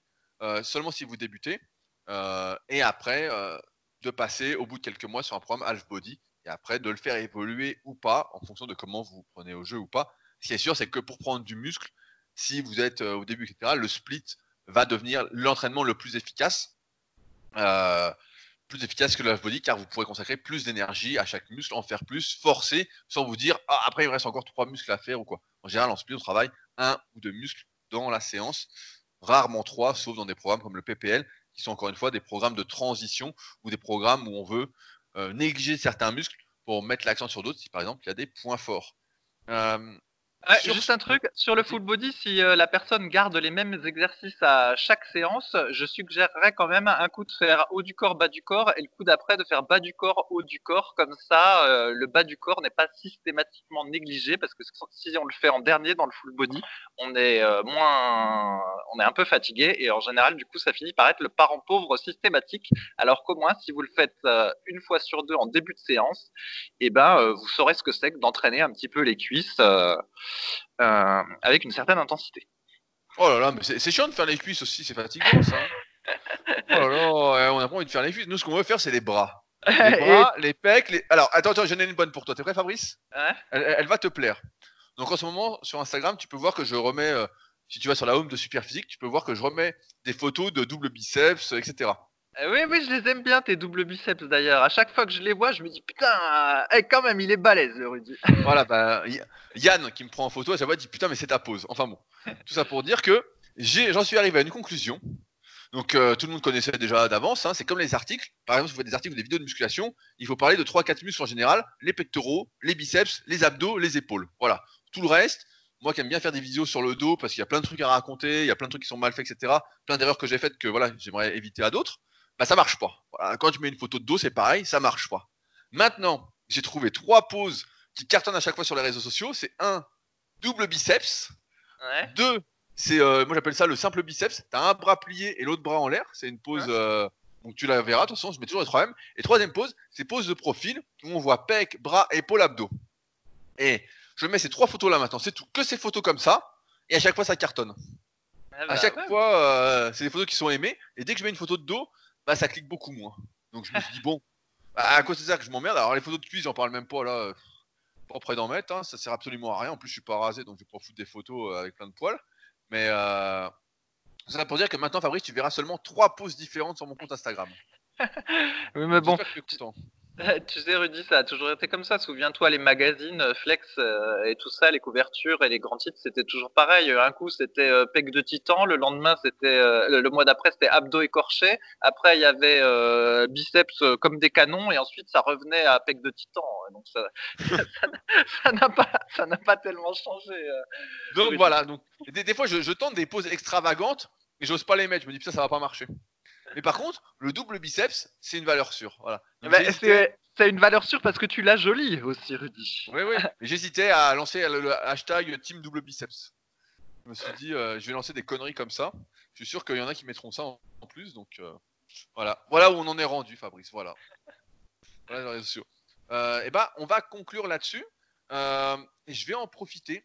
seulement si vous débutez. Euh, et après euh, de passer au bout de quelques mois sur un programme half body et après de le faire évoluer ou pas en fonction de comment vous, prenez au jeu ou pas. Ce qui est sûr, c'est que pour prendre du muscle, si vous êtes euh, au début, etc., le split va devenir l'entraînement le plus efficace. plus efficace que le body car vous pourrez consacrer plus d'énergie à chaque muscle, en faire plus, forcer, sans vous dire ah, après il reste encore trois muscles à faire ou quoi. En général, en split, on travaille un ou deux muscles dans la séance, rarement trois, sauf dans des programmes comme le PPL qui sont encore une fois des programmes de transition ou des programmes où on veut euh, négliger certains muscles pour mettre l'accent sur d'autres si par exemple il y a des points forts. Euh, Juste un truc, sur le full body, si euh, la personne garde les mêmes exercices à chaque séance, je suggérerais quand même un coup de faire haut du corps, bas du corps, et le coup d'après de faire bas du corps, haut du corps. Comme ça, euh, le bas du corps n'est pas systématiquement négligé, parce que si on le fait en dernier dans le full body, on est euh, moins, on est un peu fatigué, et en général, du coup, ça finit par être le parent pauvre systématique. Alors qu'au moins, si vous le faites une fois sur deux en début de séance, eh ben, vous saurez ce que c'est que d'entraîner un petit peu les cuisses. Euh, avec une certaine intensité. Oh là là, mais c'est chiant de faire les cuisses aussi, c'est fatigant ça. [laughs] Oh là là, on a pas envie de faire les cuisses. Nous, ce qu'on veut faire, c'est les bras. [laughs] Les bras, les pecs, les... Alors, attends, attends, j'en ai une bonne pour toi. T'es prêt, Fabrice? Elle, elle va te plaire. Donc, en ce moment, sur Instagram, tu peux voir que je remets, euh, si tu vas sur la home de Superphysique, tu peux voir que je remets des photos de double biceps, etc. Euh, oui, oui, je les aime bien tes doubles biceps d'ailleurs. À chaque fois que je les vois, je me dis putain, eh, quand même, il est balèze le Rudy. [laughs] voilà, bah, Yann qui me prend en photo, à chaque fois, dit putain, mais c'est ta pose. Enfin bon, tout ça pour dire que j'en suis arrivé à une conclusion. Donc, euh, tout le monde connaissait déjà d'avance. hein, c'est comme les articles. Par exemple, si vous faites des articles ou des vidéos de musculation, il faut parler de 3-4 muscles en général les pectoraux, les biceps, les abdos, les épaules. Voilà. Tout le reste, moi qui aime bien faire des vidéos sur le dos parce qu'il y a plein de trucs à raconter, il y a plein de trucs qui sont mal faits, etc. Plein d'erreurs que j'ai faites que voilà, j'aimerais éviter à d'autres. Bah, ça marche pas. Voilà, quand tu mets une photo de dos, c'est pareil, ça marche pas. Maintenant, j'ai trouvé trois poses qui cartonnent à chaque fois sur les réseaux sociaux. C'est un, double biceps. Ouais. Deux, c'est, euh, moi j'appelle ça le simple biceps. T'as un bras plié et l'autre bras en l'air. C'est une pose, euh, donc tu la verras. De toute façon, je mets toujours les trois mêmes. Et troisième pose, c'est pose de profil où on voit pec, bras, épaule, abdos. Et je mets ces trois photos là maintenant. C'est tout. Que ces photos comme ça. Et à chaque fois, ça cartonne. Ah bah, À chaque ouais. fois, euh, c'est des photos qui sont aimées. Et dès que je mets une photo de dos, bah ça clique beaucoup moins. Donc je me suis dit, bon, bah, à cause de ça que je m'emmerde. Alors les photos de cuisse, j'en parle même pas là. euh, Pas près d'en mettre. hein, Ça sert absolument à rien. En plus, je suis pas rasé, donc je vais pas foutre des photos euh, avec plein de poils. Mais euh, ça pour dire que maintenant, Fabrice, tu verras seulement trois poses différentes sur mon compte Instagram. [laughs] Oui, mais bon, [laughs] tu sais, Rudy, ça a toujours été comme ça. Souviens-toi, les magazines, euh, Flex euh, et tout ça, les couvertures et les grands titres, c'était toujours pareil. Un coup, c'était euh, Pec de Titan. Le lendemain, c'était euh, le, le mois d'après, c'était Abdos écorchés. Après, il y avait euh, Biceps euh, comme des canons. Et ensuite, ça revenait à Pec de Titan. Donc, ça [laughs] ça- ça n'a pas, ça n'a pas tellement changé. euh. Donc voilà. Donc des, des fois, je, je tente des poses extravagantes, mais j'ose pas les mettre. Je me dis putain, ça va pas marcher. Mais par contre, le double biceps, c'est une valeur sûre. Voilà. Bah, j'hésitais- c'est une valeur sûre parce que tu l'as jolie aussi, Rudy. Oui, oui. [laughs] J'hésitais à lancer le, le hashtag Team Double Biceps. Je me suis dit, euh, je vais lancer des conneries comme ça. Je suis sûr qu'il y en a qui mettront ça en, en plus. Donc euh, voilà. Voilà où on en est rendu, Fabrice. Voilà. Voilà les réseaux sociaux. Euh, et ben, on va conclure là-dessus. Euh, et je vais en profiter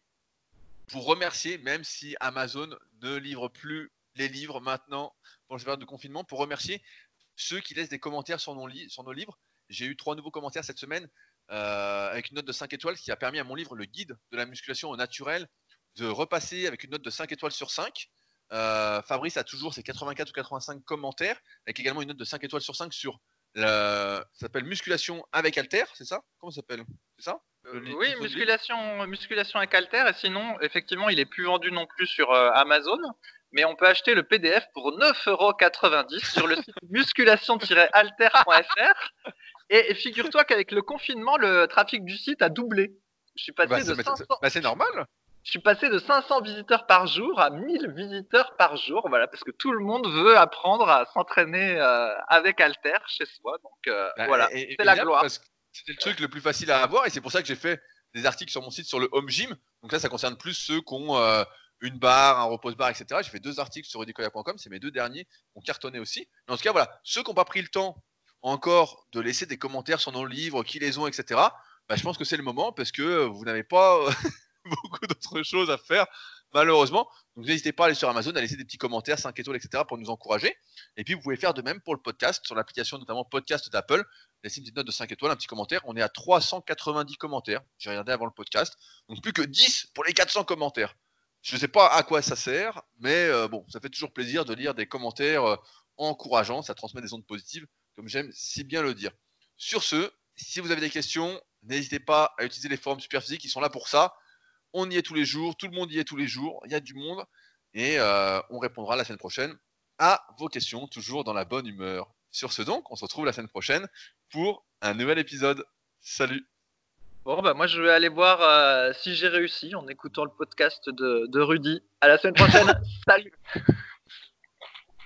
pour remercier, même si Amazon ne livre plus les livres maintenant cette période de confinement, pour remercier ceux qui laissent des commentaires sur nos, li- sur nos livres. J'ai eu trois nouveaux commentaires cette semaine euh, avec une note de 5 étoiles, ce qui a permis à mon livre, le guide de la musculation au naturel, de repasser avec une note de 5 étoiles sur 5. Euh, Fabrice a toujours ses 84 ou 85 commentaires, avec également une note de 5 étoiles sur 5 sur le, ça s'appelle musculation avec alter, c'est ça? Comment ça s'appelle? C'est ça? Li- Oui, musculation, musculation avec halter. Et sinon, effectivement, il est plus vendu non plus sur euh, Amazon. Mais on peut acheter le PDF pour 9,90€ sur le site musculation-alter.fr. Et, et figure-toi qu'avec le confinement, le trafic du site a doublé. Je suis passé, Bah, de c'est- bah, 500, c'est- bah, c'est normal. je suis passé de 500 visiteurs par jour à 1000 visiteurs par jour. Voilà, parce que tout le monde veut apprendre à s'entraîner euh, avec halter chez soi. Donc euh, Bah, voilà, c'est la gloire. C'était le truc le plus facile à avoir et c'est pour ça que j'ai fait des articles sur mon site sur le home gym. Donc là, ça concerne plus ceux qui ont euh, une barre, un repose barre, etc. J'ai fait deux articles sur rudicoya.com, c'est mes deux derniers, ont cartonné aussi. Mais en tout cas, voilà, ceux qui n'ont pas pris le temps encore de laisser des commentaires sur nos livres, qui les ont, etc. Bah, je pense que c'est le moment parce que vous n'avez pas [laughs] beaucoup d'autres choses à faire, malheureusement. Donc n'hésitez pas à aller sur Amazon, à laisser des petits commentaires, 5 étoiles, etc. pour nous encourager. Et puis vous pouvez faire de même pour le podcast, sur l'application notamment podcast d'Apple. Laissez une petite note de 5 étoiles, un petit commentaire. On est à 390 commentaires. J'ai regardé avant le podcast. Donc plus que 10 pour les 400 commentaires. Je ne sais pas à quoi ça sert, mais euh, bon, ça fait toujours plaisir de lire des commentaires euh, encourageants. Ça transmet des ondes positives, comme j'aime si bien le dire. Sur ce, si vous avez des questions, n'hésitez pas à utiliser les forums Superphysique, ils sont là pour ça. On y est tous les jours, tout le monde y est tous les jours, il y a du monde, et euh, on répondra la semaine prochaine à vos questions, toujours dans la bonne humeur. Sur ce donc, on se retrouve la semaine prochaine pour un nouvel épisode. Salut Bon, bah moi je vais aller voir euh, si j'ai réussi en écoutant le podcast de, de Rudy. À la semaine prochaine. [laughs] Salut